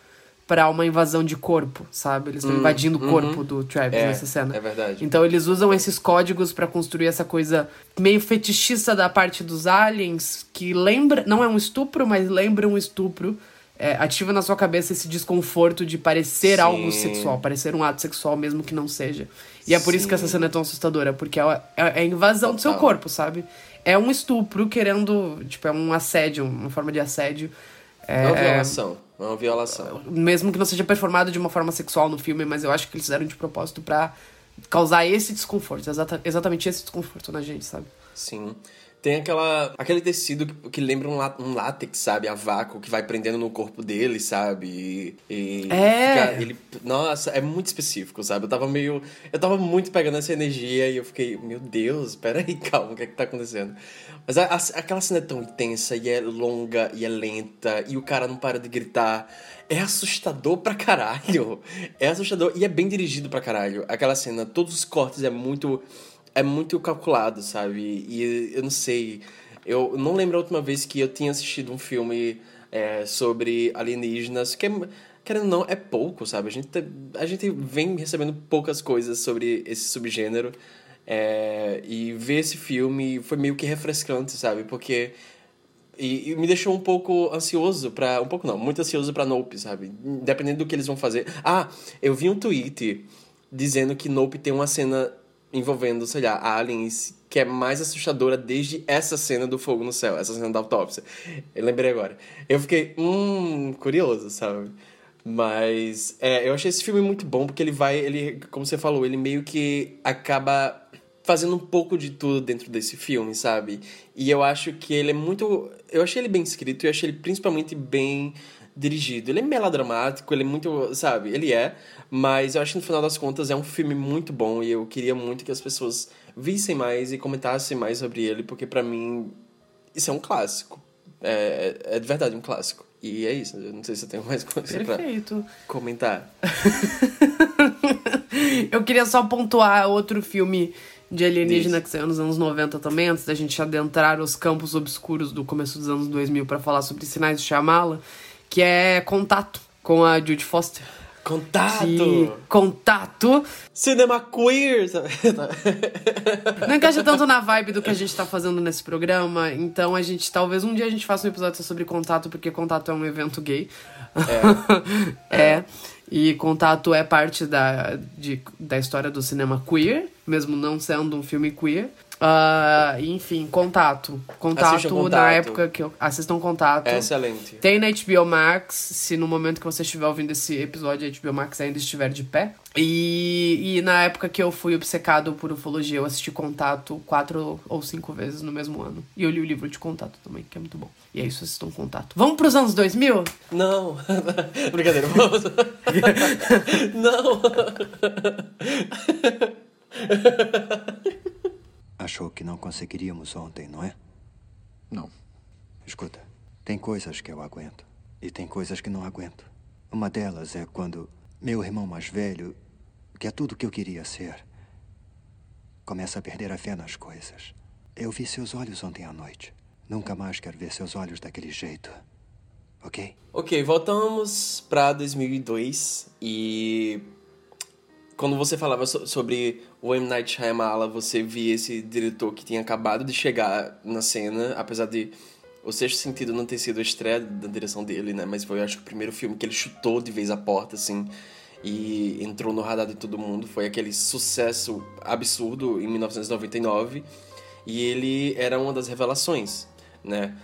pra uma invasão de corpo, sabe? Eles estão invadindo o corpo do Travis Hum, É, nessa cena. é verdade. Então eles usam esses códigos pra construir essa coisa meio fetichista da parte dos aliens, que lembra, não é um estupro, mas lembra um estupro. É, ativa na sua cabeça esse desconforto de parecer Sim. algo sexual, parecer um ato sexual mesmo que não seja. E é por isso que essa Sim. cena é tão assustadora, porque é, é, é invasão do seu Total. corpo, sabe? É um estupro querendo, tipo, é um assédio, uma forma de assédio. É uma violação. É uma violação. Mesmo que não seja performado de uma forma sexual no filme, mas eu acho que eles fizeram de propósito pra causar esse desconforto, exata, exatamente esse desconforto na gente, sabe? Sim. Tem aquela, aquele tecido que, que lembra um, lá- um látex, sabe? A vácuo que vai prendendo no corpo dele, sabe? E, e É. fica- ele, nossa, é muito específico, sabe? Eu tava meio. Eu tava muito pegando essa energia e eu fiquei, meu Deus, peraí, calma, o que é que tá acontecendo? Mas a- a- aquela cena é tão intensa e é longa e é lenta e o cara não para de gritar. É assustador pra caralho. É assustador e é bem dirigido pra caralho. Aquela cena, todos os cortes é muito é muito calculado, sabe? E eu não sei. Eu não lembro a última vez que eu tinha assistido um filme é, sobre alienígenas, que, é, querendo ou não, é pouco, sabe? A gente, tá- a gente vem recebendo poucas coisas sobre esse subgênero. é, e ver esse filme foi meio que refrescante, sabe? Porque. E, e me deixou um pouco ansioso pra. Um pouco não, muito ansioso pra Nope, sabe? Dependendo do que eles vão fazer. Ah, eu vi um tweet dizendo que Nope tem uma cena envolvendo, sei lá, aliens que é mais assustadora desde essa cena do fogo no céu, essa cena da autópsia. Eu lembrei agora. Eu fiquei, hum, curioso, sabe? Mas é, eu achei esse filme muito bom porque ele vai, ele, como você falou, ele meio que acaba fazendo um pouco de tudo dentro desse filme, sabe? E eu acho que ele é muito. Eu achei ele bem escrito e achei ele principalmente bem dirigido. Ele é melodramático, ele é muito. Sabe? Ele é. Mas eu acho que no final das contas é um filme muito bom e eu queria muito que as pessoas vissem mais e comentassem mais sobre ele, porque pra mim isso é um clássico. É, é de verdade um clássico. E é isso. Eu não sei se eu tenho mais coisa pra Perfeito. comentar. Eu queria só pontuar outro filme de alienígena que saiu nos anos 90 também, antes da gente adentrar os campos obscuros do começo dos anos 2000 pra falar sobre sinais de chamá-la, que é Contato, com a Judy Foster. Contato! Que Contato Cinema queer! não encaixa tanto na vibe do que a gente tá fazendo nesse programa, então a gente, talvez um dia a gente faça um episódio só sobre Contato, porque Contato é um evento gay. É. E Contato é parte da, de, da história do cinema queer, mesmo não sendo um filme queer. Ah, enfim, Contato. Contato, Contato. na época que eu. Assistam Contato. É excelente. Tem na HBO Max, se no momento que você estiver ouvindo esse episódio, a HBO Max ainda estiver de pé. E, e na época que eu fui obcecado por ufologia, eu assisti Contato quatro ou cinco vezes no mesmo ano. E eu li o livro de Contato também, que é muito bom. E é isso, assistam Contato. Vamos pros anos 2000? Não. Brincadeira, vamos. Não. Achou que não conseguiríamos ontem, não é? Não. Escuta, tem coisas que eu aguento e tem coisas que não aguento. Uma delas é quando meu irmão mais velho, que é tudo o que eu queria ser, começa a perder a fé nas coisas. Eu vi seus olhos ontem à noite. Nunca mais quero ver seus olhos daquele jeito. Ok? Ok, voltamos pra 2002 e quando você falava so- sobre o M. Night Shyamalan, você via esse diretor que tinha acabado de chegar na cena, apesar de O Sexto Sentido não ter sido a estreia da direção dele, né? Mas foi, acho que o primeiro filme que ele chutou de vez a porta, assim, e entrou no radar de todo mundo. Foi aquele sucesso absurdo em 1999. E ele era uma das revelações, né?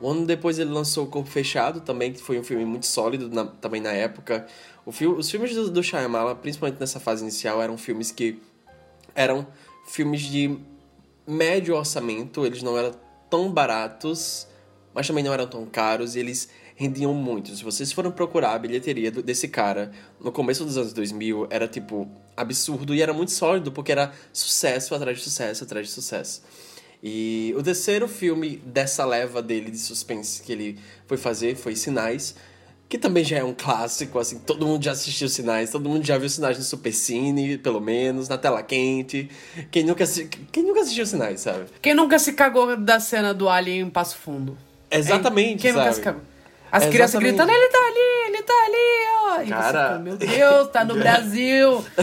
Um ano depois ele lançou O Corpo Fechado, também, que foi um filme muito sólido na, também na época. O fi os filmes do, do Shyamalan, principalmente nessa fase inicial, eram filmes que eram filmes de médio orçamento, eles não eram tão baratos, mas também não eram tão caros, e eles rendiam muito. Se vocês foram procurar a bilheteria desse cara no começo dos anos 2000, era tipo absurdo e era muito sólido, porque era sucesso atrás de sucesso atrás de sucesso. E o terceiro filme dessa leva dele de suspense que ele foi fazer foi Sinais, que também já é um clássico, assim, todo mundo já assistiu Sinais, todo mundo já viu Sinais no Supercine, pelo menos, na tela quente. Quem nunca, quem nunca assistiu Sinais, sabe? Quem nunca se cagou da cena do Alien em Passo Fundo? Exatamente, Quem sabe? nunca se cagou? As crianças gritando, ele tá ali, ele tá ali, ó. E Cara. fica, meu Deus, tá no Brasil.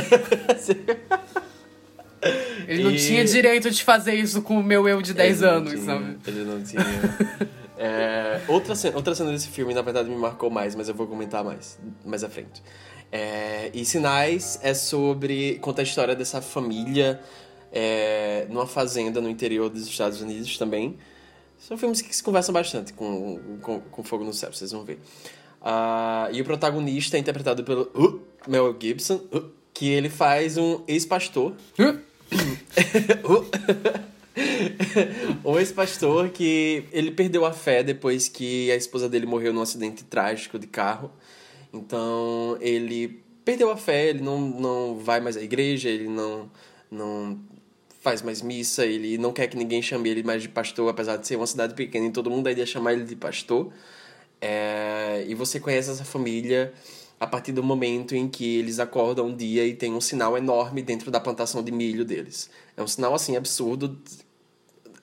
Ele não E- tinha direito de fazer isso com o meu eu de 10 Ele não anos, tinha, sabe? Ele não tinha. É, outra, cena, outra cena desse filme, na verdade, me marcou mais, mas eu vou comentar mais, mais à frente. É, e Sinais é sobre. conta a história dessa família é, numa fazenda no interior dos Estados Unidos também. São filmes que se conversam bastante com, com, com Fogo no Céu, vocês vão ver. Ah, e o protagonista é interpretado pelo uh, Mel Gibson, uh, que ele faz um ex-pastor um ex-pastor que ele perdeu a fé depois que a esposa dele morreu num acidente trágico de carro. Então ele perdeu a fé, ele não, não vai mais à igreja, ele não, não faz mais missa, ele não quer que ninguém chame ele mais de pastor, apesar de ser uma cidade pequena e todo mundo ainda chamar ele de pastor. É, e você conhece essa família a partir do momento em que eles acordam um dia e tem um sinal enorme dentro da plantação de milho deles. É um sinal assim absurdo.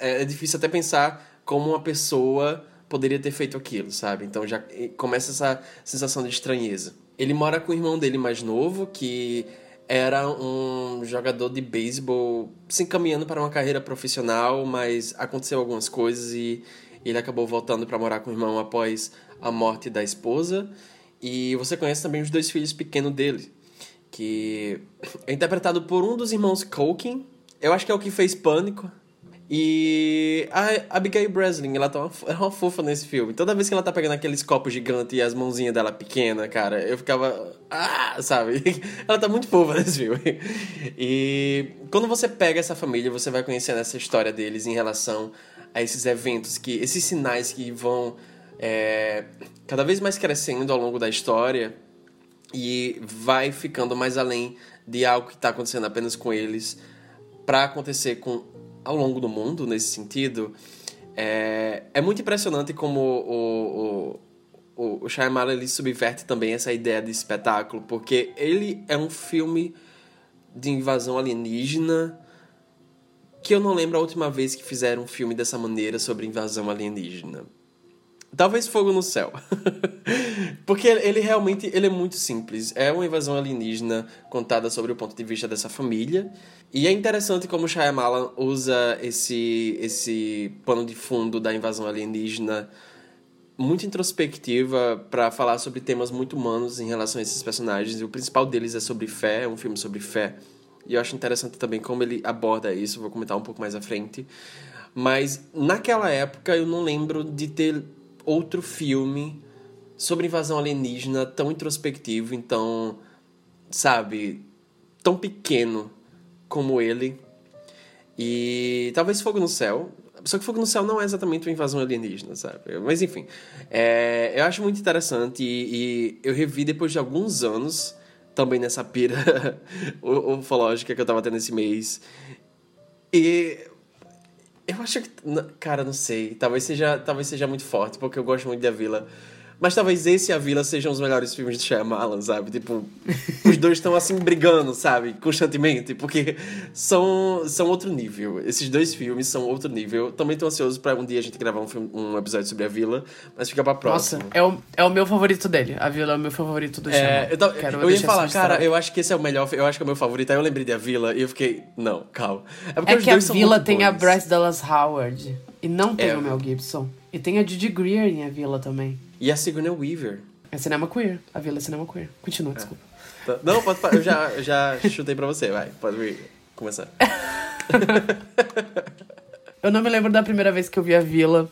É, é difícil até pensar como uma pessoa poderia ter feito aquilo, sabe? Então já começa essa sensação de estranheza. Ele mora com o irmão dele mais novo, que era um jogador de beisebol se encaminhando para uma carreira profissional, mas aconteceu algumas coisas e ele acabou voltando para morar com o irmão após a morte da esposa. E você conhece também os dois filhos pequenos dele, que é interpretado por um dos irmãos Culkin. Eu acho que é o que fez Pânico. E a Abigail Breslin, ela tá uma, é uma fofa nesse filme. Toda vez que ela tá pegando aqueles copos gigantes e as mãozinhas dela pequena, cara, eu ficava. Ah, sabe? Ela tá muito fofa nesse filme. E quando você pega essa família, você vai conhecendo essa história deles em relação a esses eventos, que esses sinais que vão é, cada vez mais crescendo ao longo da história e vai ficando mais além de algo que está acontecendo apenas com eles para acontecer com ao longo do mundo nesse sentido é, é muito impressionante como o, o, o, o Shyamalan ele subverte também essa ideia de espetáculo porque ele é um filme de invasão alienígena que eu não lembro a última vez que fizeram um filme dessa maneira sobre invasão alienígena Talvez Fogo no Céu. Porque ele realmente ele é muito simples. É uma invasão alienígena contada sobre o ponto de vista dessa família. E é interessante como Shyamalan usa esse, esse pano de fundo da invasão alienígena muito introspectiva para falar sobre temas muito humanos em relação a esses personagens. E o principal deles é sobre fé, é um filme sobre fé. E eu acho interessante também como ele aborda isso, vou comentar um pouco mais à frente. Mas naquela época eu não lembro de ter outro filme sobre invasão alienígena tão introspectivo, então, sabe, tão pequeno como ele. E talvez Fogo no Céu. Só que Fogo no Céu não é exatamente uma invasão alienígena, sabe? Mas enfim, é, eu acho muito interessante e, e eu revi depois de alguns anos, também nessa pira ufológica que eu tava tendo esse mês. E eu acho que. Cara, não sei. Talvez seja, talvez seja muito forte, porque eu gosto muito de A Vila. Mas talvez esse e A Vila sejam os melhores filmes de Shyamalan, sabe? Tipo, os dois estão assim brigando, sabe? Constantemente, porque são, são outro nível. Esses dois filmes são outro nível. Também tô ansioso pra um dia a gente gravar um, filme, um episódio sobre A Vila, mas fica pra Nossa, próxima. é o, é o meu favorito dele. A Vila é o meu favorito do É, Shyamalan. eu, Quero eu ia falar, cara, eu acho que esse é o melhor, eu acho que é o meu favorito. Aí eu lembrei de A Vila e eu fiquei, não, calma. porque É que a Vila tem a bons. Bryce Dallas Howard. E não tem É. o Mel Gibson. E tem a Judy Greer em A Vila também. E a Sigourney Weaver. É cinema queer. A Vila é cinema queer. É. Continua, desculpa. Tá- Não, pode, eu já, eu já chutei pra você, vai. Pode vir, começar. Eu não me lembro da primeira vez que eu vi a Vila.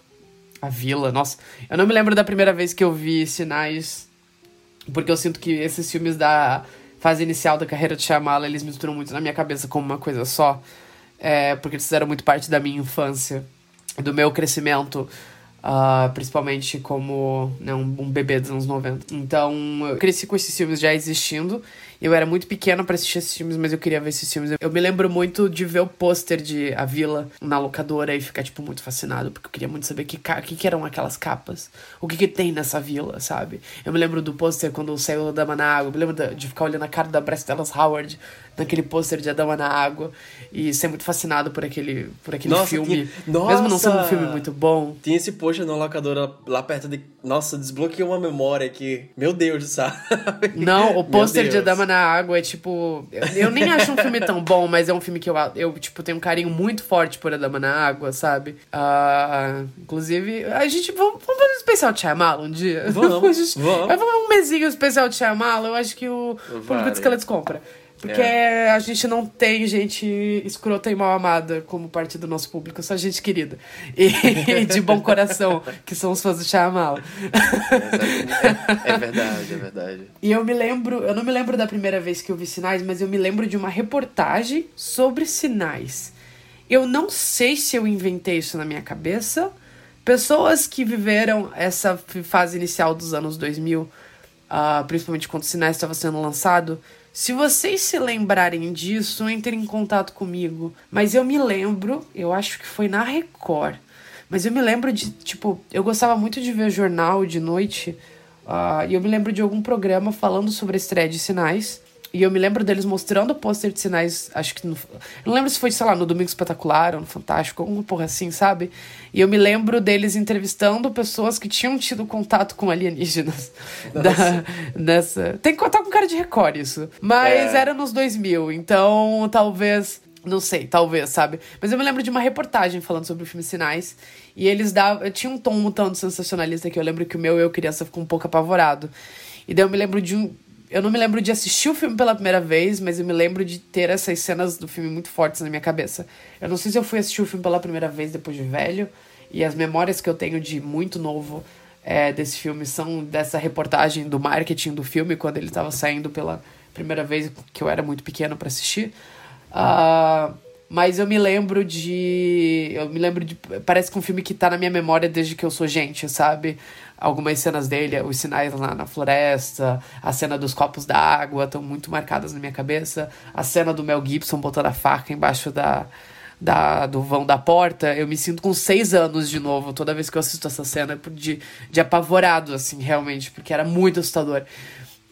A Vila, nossa. Eu não me lembro da primeira vez que eu vi Sinais, porque eu sinto que esses filmes da fase inicial da carreira de Shyamala, eles misturam muito na minha cabeça como uma coisa só. É, porque eles fizeram muito parte da minha infância, do meu crescimento. Uh, principalmente como né, um, um, bebê dos anos 90. Então, eu cresci com esses filmes já existindo. Eu era muito pequena para assistir esses filmes, mas eu queria ver esses filmes. Eu me lembro muito de ver o pôster de A Vila na locadora e ficar, tipo, muito fascinado, porque eu queria muito saber o que, que, que, eram aquelas capas. O que, que tem nessa vila, sabe? Eu me lembro do pôster quando saiu a Dama na Água. Eu me lembro de ficar olhando a cara da Bryce Dallas Howard naquele pôster de A Dama na Água e ser muito fascinado por aquele, por aquele Nossa, filme. tinha- Mesmo não sendo um Nossa! filme muito bom. Tinha esse post na locadora lá perto de. Nossa, desbloqueou uma memória aqui. Meu Deus, sabe? Não, o pôster de A. Dama na Água é tipo. Eu, eu nem acho um filme tão bom, mas é um filme que eu, eu tipo, tenho um carinho muito forte por A Dama na Água, sabe? Ah, inclusive, a gente. Vamos, vamos fazer um especial de Shyamala um dia? Vamos, gente- vamos. Vai fazer um mesinho especial de Shyamala, eu acho que o público Vale. de Esqueletos compra. Porque a gente não tem gente escrota e mal amada como parte do nosso público, só gente querida. E de bom coração, que são os fãs do Shyamala. É, é verdade, é verdade. E eu me lembro, eu não me lembro da primeira vez que eu vi sinais, mas eu me lembro de uma reportagem sobre sinais. Eu não sei se eu inventei isso na minha cabeça. Pessoas que viveram essa fase inicial dos anos 2000, ah, principalmente quando Sinais estava sendo lançado, se vocês se lembrarem disso, entrem em contato comigo. Mas eu me lembro, eu acho que foi na Record. Mas eu me lembro de, tipo, eu gostava muito de ver jornal de noite. ah, e eu me lembro de algum programa falando sobre estreia de Sinais. E eu me lembro deles mostrando o pôster de sinais, acho que no, não lembro se foi, sei lá, no Domingo Espetacular ou no Fantástico, alguma porra assim, sabe? E eu me lembro deles entrevistando pessoas que tinham tido contato com alienígenas. Da, nessa... Tem que contar com cara de Record isso. Mas É. era nos 2000, então talvez. Não sei, talvez, sabe? Mas eu me lembro de uma reportagem falando sobre o filme Sinais. E eles davam. Tinha um tom um tanto sensacionalista que eu lembro que o meu eu criança ficou um pouco apavorado. E daí eu me lembro de um. Eu não me lembro de assistir o filme pela primeira vez, mas eu me lembro de ter essas cenas do filme muito fortes na minha cabeça. Eu não sei se eu fui assistir o filme pela primeira vez depois de velho, e as memórias que eu tenho de muito novo é, desse filme são dessa reportagem do marketing do filme, quando ele estava saindo pela primeira vez, que eu era muito pequeno para assistir. Ah, mas eu me lembro de. Eu me lembro de. Parece que um filme que tá na minha memória desde que eu sou gente, sabe? Algumas cenas dele, os sinais lá na floresta, a cena dos copos d'água estão muito marcadas na minha cabeça. A cena do Mel Gibson botando a faca embaixo da, da, do vão da porta. Eu me sinto com seis anos de novo toda vez que eu assisto essa cena de, de apavorado, assim, realmente, porque era muito assustador.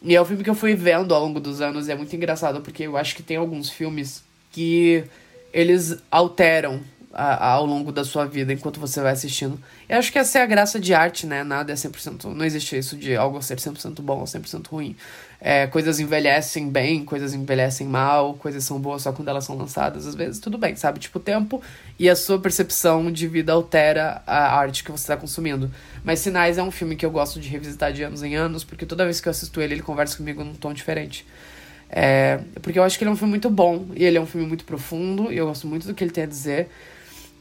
E é um filme que eu fui vendo ao longo dos anos, e é muito engraçado, porque eu acho que tem alguns filmes que eles alteram a- ao longo da sua vida enquanto você vai assistindo. Eu acho que essa é a graça de arte, né? Nada é 100%. Não existe isso de algo ser 100% bom ou 100% ruim. É, coisas envelhecem bem, coisas envelhecem mal, coisas são boas só quando elas são lançadas. Às vezes, tudo bem, sabe? Tipo, o tempo e a sua percepção de vida altera a arte que você está consumindo. Mas Sinais é um filme que eu gosto de revisitar de anos em anos, porque toda vez que eu assisto ele, ele conversa comigo num tom diferente. É, porque eu acho que ele é um filme muito bom, e ele é um filme muito profundo, e eu gosto muito do que ele tem a dizer,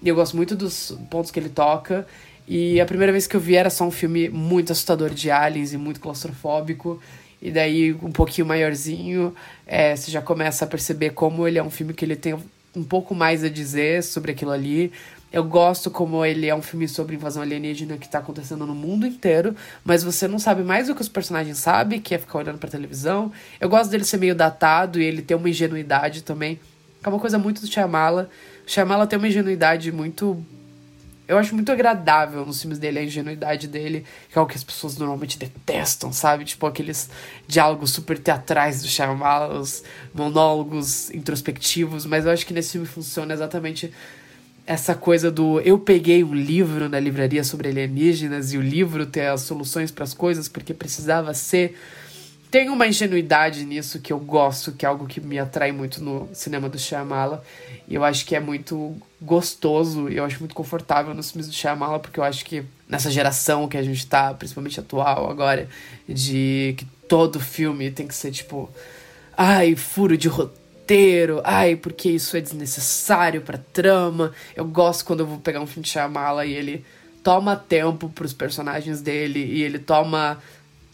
e eu gosto muito dos pontos que ele toca. E a primeira vez que eu vi era só um filme muito assustador de aliens e muito claustrofóbico. E daí, um pouquinho maiorzinho, é, você já começa a perceber como ele é um filme que ele tem um pouco mais a dizer sobre aquilo ali. Eu gosto como ele é um filme sobre invasão alienígena que tá acontecendo no mundo inteiro, mas você não sabe mais do que os personagens sabem, que é ficar olhando pra televisão. Eu gosto dele ser meio datado e ele ter uma ingenuidade também, é uma coisa muito do Shyamala. O Shyamala tem uma ingenuidade muito eu acho muito agradável nos filmes dele a ingenuidade dele, que é algo que as pessoas normalmente detestam, sabe? Tipo aqueles diálogos super teatrais do Shyamala, os monólogos introspectivos, mas eu acho que nesse filme funciona exatamente essa coisa do eu peguei um livro na livraria sobre alienígenas e o livro tem as soluções para as coisas porque precisava ser tem uma ingenuidade nisso que eu gosto, que é algo que me atrai muito no cinema do Shyamala. E eu acho que é muito gostoso, eu acho muito confortável nos filmes do Shyamala, porque eu acho que nessa geração que a gente tá, principalmente atual agora, de que todo filme tem que ser tipo, ai, furo de roteiro, ai, porque isso é desnecessário pra trama. Eu gosto quando eu vou pegar um filme de Shyamala e ele toma tempo pros personagens dele e ele toma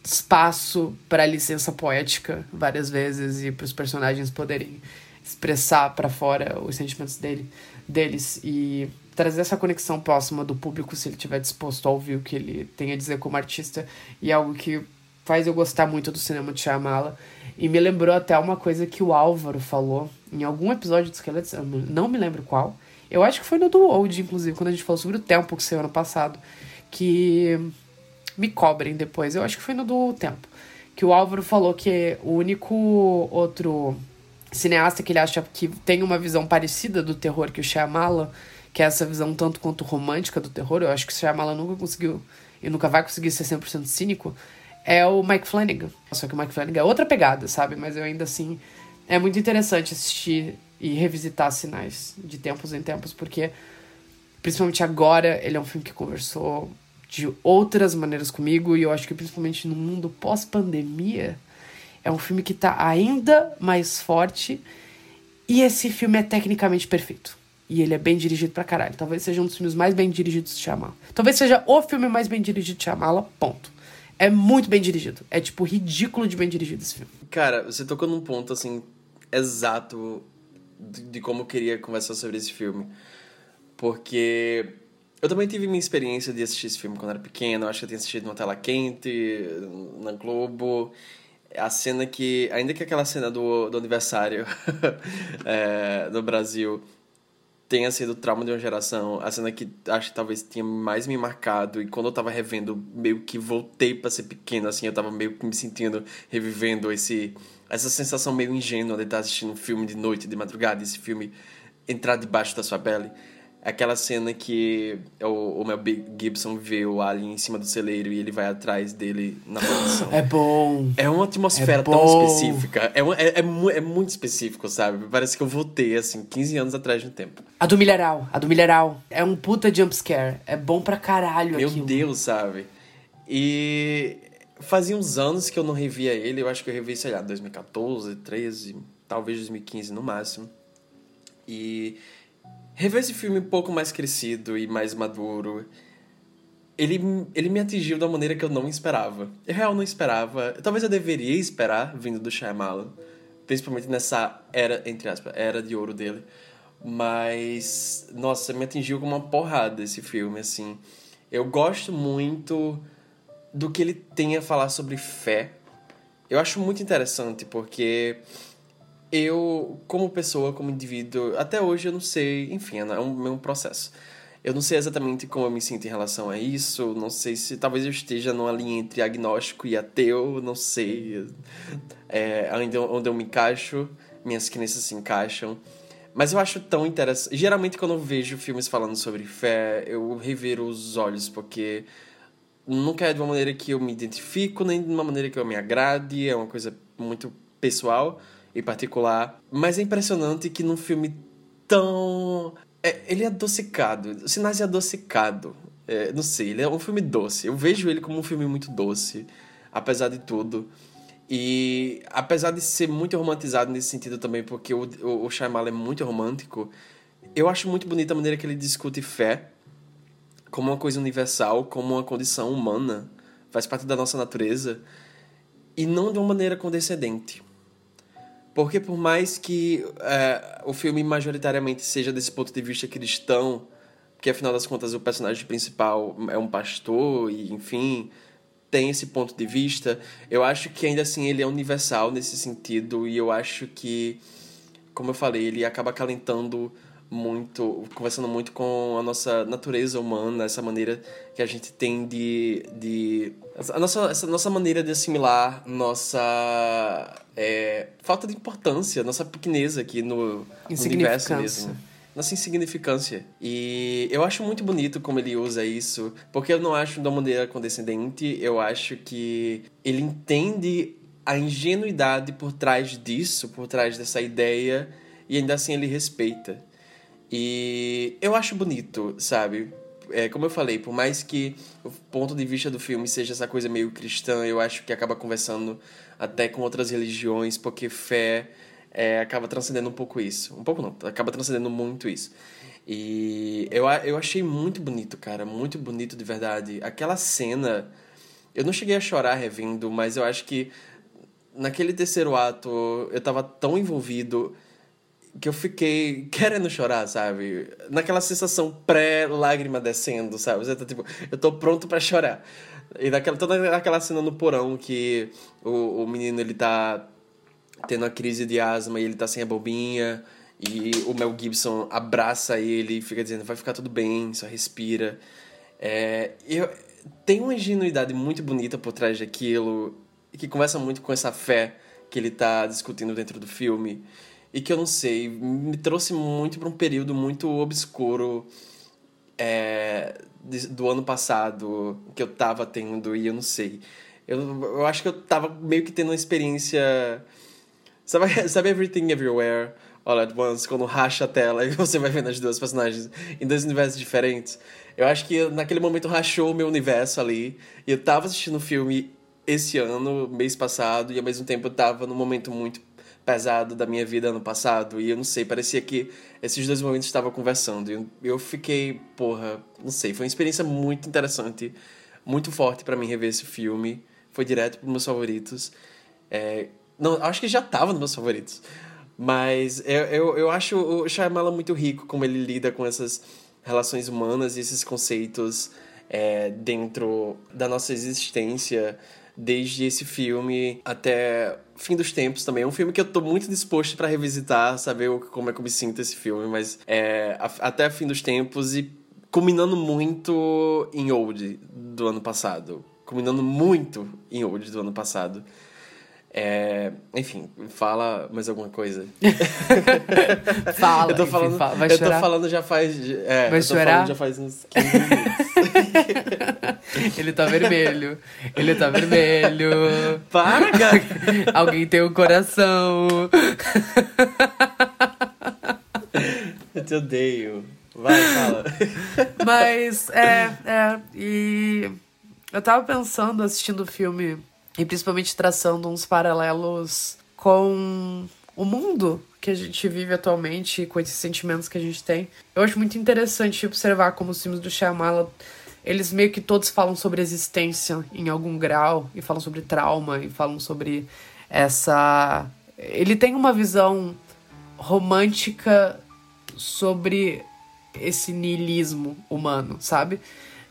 espaço para licença poética várias vezes e para os personagens poderem expressar para fora os sentimentos dele, deles e trazer essa conexão próxima do público se ele estiver disposto a ouvir o que ele tem a dizer como artista e é algo que faz eu gostar muito do cinema de Shyamala e me lembrou até uma coisa que o Álvaro falou em algum episódio de Skeleton, não me lembro qual. Eu acho que foi no do Old, inclusive, quando a gente falou sobre o tempo que saiu ano passado, que me cobrem depois. Eu acho que foi no do tempo. Que o Álvaro falou que o único outro cineasta que ele acha que tem uma visão parecida do terror que o Shyamala, que é essa visão tanto quanto romântica do terror, eu acho que o Shyamala nunca conseguiu e nunca vai conseguir ser 100% cínico, é o Mike Flanagan. Só que o Mike Flanagan é outra pegada, sabe? Mas eu ainda assim. É muito interessante assistir e revisitar sinais de tempos em tempos, porque principalmente agora ele é um filme que conversou de outras maneiras comigo e eu acho que principalmente no mundo pós-pandemia é um filme que tá ainda mais forte e esse filme é tecnicamente perfeito. E ele é bem dirigido pra caralho. Talvez seja um dos filmes mais bem dirigidos de Shyamala. Talvez seja o filme mais bem dirigido de Shyamala, ponto. É muito bem dirigido. É, tipo, ridículo de bem dirigido esse filme. Cara, você tocou num ponto, assim, exato de, de como eu queria conversar sobre esse filme. Porque eu também tive minha experiência de assistir esse filme quando era pequeno. Acho que eu tinha assistido numa tela quente, na Globo. A cena que. Ainda que aquela cena do, do aniversário é, no Brasil tenha sido trauma de uma geração, a cena que acho que talvez tenha mais me marcado e quando eu tava revendo, meio que voltei para ser pequeno, assim, eu tava meio que me sentindo, revivendo esse essa sensação meio ingênua de estar assistindo um filme de noite, de madrugada, esse filme entrar debaixo da sua pele. Aquela cena que o, o Mel Gibson vê o Alien em cima do celeiro e ele vai atrás dele na produção. É bom. É uma atmosfera É tão específica. É, é, é, é muito específico, sabe? Parece que eu voltei, assim, 15 anos atrás no tempo. A do milharal, a do milharal. É um puta jumpscare. É bom pra caralho Meu aquilo. Deus, sabe? E fazia uns anos que eu não revia ele. Eu acho que eu revi, sei lá, 2014, 13, talvez 2015 no máximo. E rever esse filme um pouco mais crescido e mais maduro, ele, ele me atingiu da maneira que eu não esperava. Eu real não esperava. Talvez eu deveria esperar, vindo do Shyamalan. Principalmente nessa era, entre aspas, era de ouro dele. Mas, nossa, me atingiu com uma porrada esse filme, assim. Eu gosto muito do que ele tem a falar sobre fé. Eu acho muito interessante porque eu, como pessoa, como indivíduo, até hoje eu não sei, enfim, é um meu processo. Eu não sei exatamente como eu me sinto em relação a isso, não sei se talvez eu esteja numa linha entre agnóstico e ateu, não sei é, onde, eu, onde eu me encaixo, minhas crenças se encaixam. Mas eu acho tão interessante. Geralmente, quando eu vejo filmes falando sobre fé, eu reviro os olhos, porque nunca é de uma maneira que eu me identifico, nem de uma maneira que eu me agrade, é uma coisa muito pessoal e particular. Mas é impressionante que num filme tão. É, ele é adocicado, Sinais é adocicado. É, não sei, ele é um filme doce. Eu vejo ele como um filme muito doce, apesar de tudo. E apesar de ser muito romantizado nesse sentido também, porque o, o, o Shyamalan é muito romântico, eu acho muito bonita a maneira que ele discute fé como uma coisa universal, como uma condição humana, faz parte da nossa natureza, e não de uma maneira condescendente. Porque por mais que é, o filme majoritariamente seja desse ponto de vista cristão, que afinal das contas o personagem principal é um pastor e enfim tem esse ponto de vista, eu acho que ainda assim ele é universal nesse sentido e eu acho que, como eu falei, ele acaba acalentando muito, conversando muito com a nossa natureza humana, essa maneira que a gente tem de. de a nossa, essa nossa maneira de assimilar nossa é, falta de importância, nossa pequeneza aqui no, no universo mesmo. Nossa insignificância. E eu acho muito bonito como ele usa isso, porque eu não acho de uma maneira condescendente, eu acho que ele entende a ingenuidade por trás disso, por trás dessa ideia, e ainda assim ele respeita. E eu acho bonito, sabe? É, como eu falei, por mais que o ponto de vista do filme seja essa coisa meio cristã, eu acho que acaba conversando até com outras religiões, porque fé é, acaba transcendendo um pouco isso. Um pouco não, acaba transcendendo muito isso. E eu, eu achei muito bonito, cara, muito bonito de verdade. Aquela cena, eu não cheguei a chorar revendo, mas eu acho que naquele terceiro ato eu tava tão envolvido que eu fiquei querendo chorar, sabe? Naquela sensação pré-lágrima descendo, sabe? Você tá tipo, eu tô pronto pra chorar. E naquela, toda aquela cena no porão que o, o menino ele tá tendo a crise de asma e ele tá sem a bobinha e o Mel Gibson abraça ele e fica dizendo vai ficar tudo bem, só respira. É, eu, tem uma ingenuidade muito bonita por trás daquilo que conversa muito com essa fé que ele tá discutindo dentro do filme e que eu não sei, me trouxe muito para um período muito obscuro é, do ano passado que eu tava tendo e eu não sei. Eu, eu acho que eu tava meio que tendo uma experiência. Sabe, sabe Everything Everywhere All at Once? Quando racha a tela e você vai vendo as duas personagens em dois universos diferentes. Eu acho que naquele momento rachou o meu universo ali. E eu tava assistindo o filme esse ano, mês passado, e ao mesmo tempo eu tava num momento muito pesado da minha vida ano passado. E eu não sei, parecia que esses dois momentos estavam conversando. E eu, fiquei, porra, não sei, foi uma experiência muito interessante, muito forte pra mim rever esse filme. Foi direto pros meus favoritos. É, não, acho que já tava nos meus favoritos. Mas eu, eu, eu acho o Shyamalan muito rico como ele lida com essas relações humanas e esses conceitos é, dentro da nossa existência, desde esse filme até Fim dos Tempos também. É um filme que eu tô muito disposto para revisitar, saber como é que eu me sinto esse filme, mas é, até Fim dos Tempos e culminando muito em Old do ano passado. Culminando muito em Old do ano passado. É, enfim, fala mais alguma coisa. Fala, eu tô enfim, falando, fala. Vai eu chorar? tô falando já faz. É, Vai eu tô chorar? falando já faz uns 15 minutos. Ele tá vermelho. Ele tá vermelho. Para, cara! Alguém tem um coração. Eu te odeio. Vai, fala. Mas, é, é. E eu tava pensando, assistindo o filme, e principalmente traçando uns paralelos com o mundo que a gente vive atualmente, com esses sentimentos que a gente tem. Eu acho muito interessante observar como os filmes do Shyamalan, eles meio que todos falam sobre existência em algum grau, e falam sobre trauma, e falam sobre essa... Ele tem uma visão romântica sobre esse niilismo humano, sabe?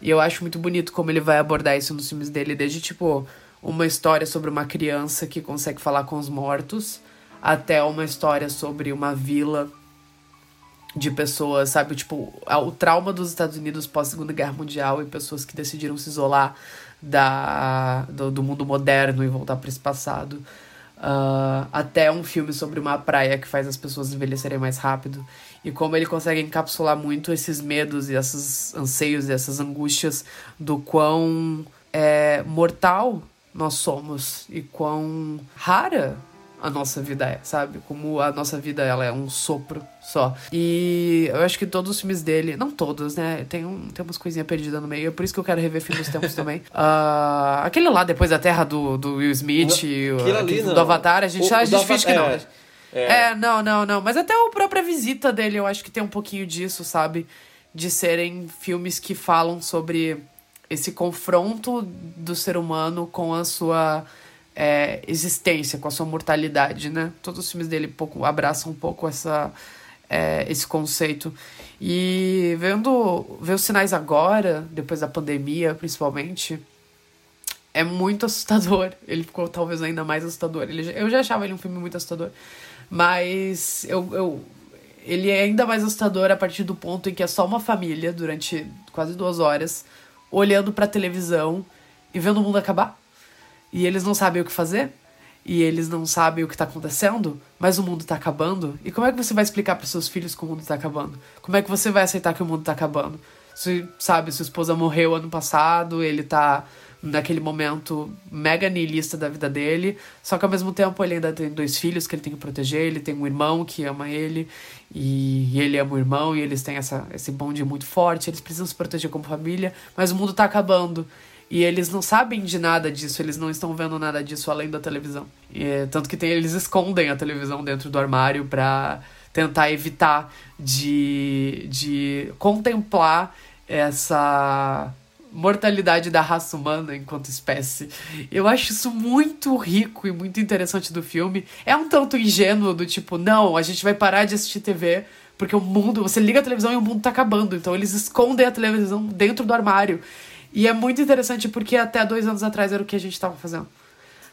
E eu acho muito bonito como ele vai abordar isso nos filmes dele, desde tipo uma história sobre uma criança que consegue falar com os mortos, até uma história sobre uma vila de pessoas, sabe? Tipo, o trauma dos Estados Unidos pós-Segunda Guerra Mundial e pessoas que decidiram se isolar da, do, do mundo moderno e voltar para esse passado. Ah, até um filme sobre uma praia que faz as pessoas envelhecerem mais rápido. E como ele consegue encapsular muito esses medos e esses anseios e essas angústias do quão é, mortal nós somos e quão rara a nossa vida é, sabe? Como a nossa vida ela é um sopro só. E eu acho que todos os filmes dele, não todos, né? Tem, um, tem umas coisinhas perdidas no meio, é por isso que eu quero rever Fim dos Tempos também. Ah, aquele lá, Depois da Terra do, do Will Smith, o- ali do Avatar, a gente, O- a gente finge que não. é. né? É, não, não, não. Mas até a própria visita dele, eu acho que tem um pouquinho disso, sabe? De serem filmes que falam sobre esse confronto do ser humano com a sua é, existência, com a sua mortalidade, né? Todos os filmes dele pouco, abraçam um pouco essa, é, esse conceito. E vendo ver os sinais agora, depois da pandemia, principalmente, é muito assustador. Ele ficou talvez ainda mais assustador. Ele, eu já achava ele um filme muito assustador. Mas eu, eu, ele é ainda mais assustador a partir do ponto em que é só uma família durante quase duas horas olhando pra televisão e vendo o mundo acabar. E eles não sabem o que fazer. E eles não sabem o que tá acontecendo, mas o mundo tá acabando. E como é que você vai explicar pros seus filhos que o mundo tá acabando? Como é que você vai aceitar que o mundo tá acabando? Se, sabe, sua esposa morreu ano passado, ele tá naquele momento mega niilista da vida dele, só que ao mesmo tempo ele ainda tem dois filhos que ele tem que proteger, ele tem um irmão que ama ele, e ele ama o irmão, e eles têm essa, esse bonde muito forte, eles precisam se proteger como família, mas o mundo tá acabando. E eles não sabem de nada disso, eles não estão vendo nada disso além da televisão. E, tanto que tem, eles escondem a televisão dentro do armário pra tentar evitar de, de contemplar essa mortalidade da raça humana enquanto espécie. Eu acho isso muito rico e muito interessante do filme. É um tanto ingênuo do tipo, não, a gente vai parar de assistir TV porque o mundo, você liga a televisão e o mundo tá acabando. Então eles escondem a televisão dentro do armário. E é muito interessante porque até dois anos atrás era o que a gente tava fazendo.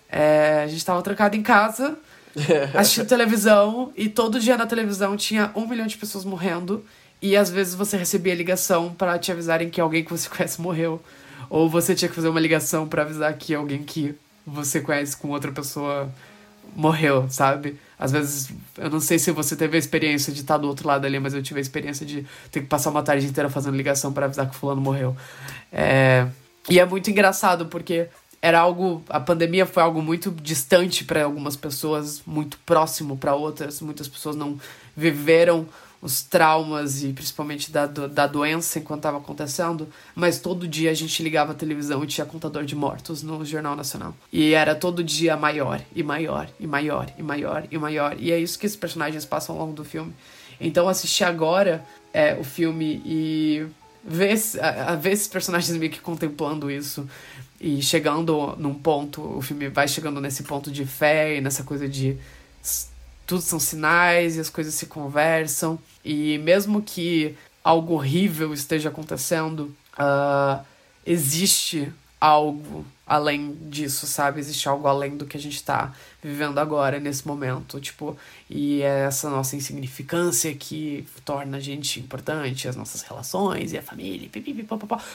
É, a gente tava trancado em casa, assistindo televisão, e todo dia na televisão tinha um milhão de pessoas morrendo. E às vezes você recebia ligação para te avisarem que alguém que você conhece morreu. Ou você tinha que fazer uma ligação para avisar que alguém que você conhece com outra pessoa morreu, sabe? Às vezes, eu não sei se você teve a experiência de estar do outro lado ali, mas eu tive a experiência de ter que passar uma tarde inteira fazendo ligação para avisar que fulano morreu. É... E é muito engraçado porque era algo, a pandemia foi algo muito distante para algumas pessoas, muito próximo para outras. Muitas pessoas não viveram os traumas e principalmente da, da doença enquanto estava acontecendo, mas todo dia a gente ligava a televisão e tinha contador de mortos no Jornal Nacional. E era todo dia maior, e maior, e maior, e maior, e maior. E é isso que esses personagens passam ao longo do filme. Então assistir agora é, o filme e ver, a, a ver esses personagens meio que contemplando isso e chegando num ponto, o filme vai chegando nesse ponto de fé e nessa coisa de tudo são sinais e as coisas se conversam. E mesmo que algo horrível esteja acontecendo, uh, existe algo além disso, sabe? Existe algo além do que a gente tá vivendo agora, nesse momento, tipo, e é essa nossa insignificância que torna a gente importante, as nossas relações e a família.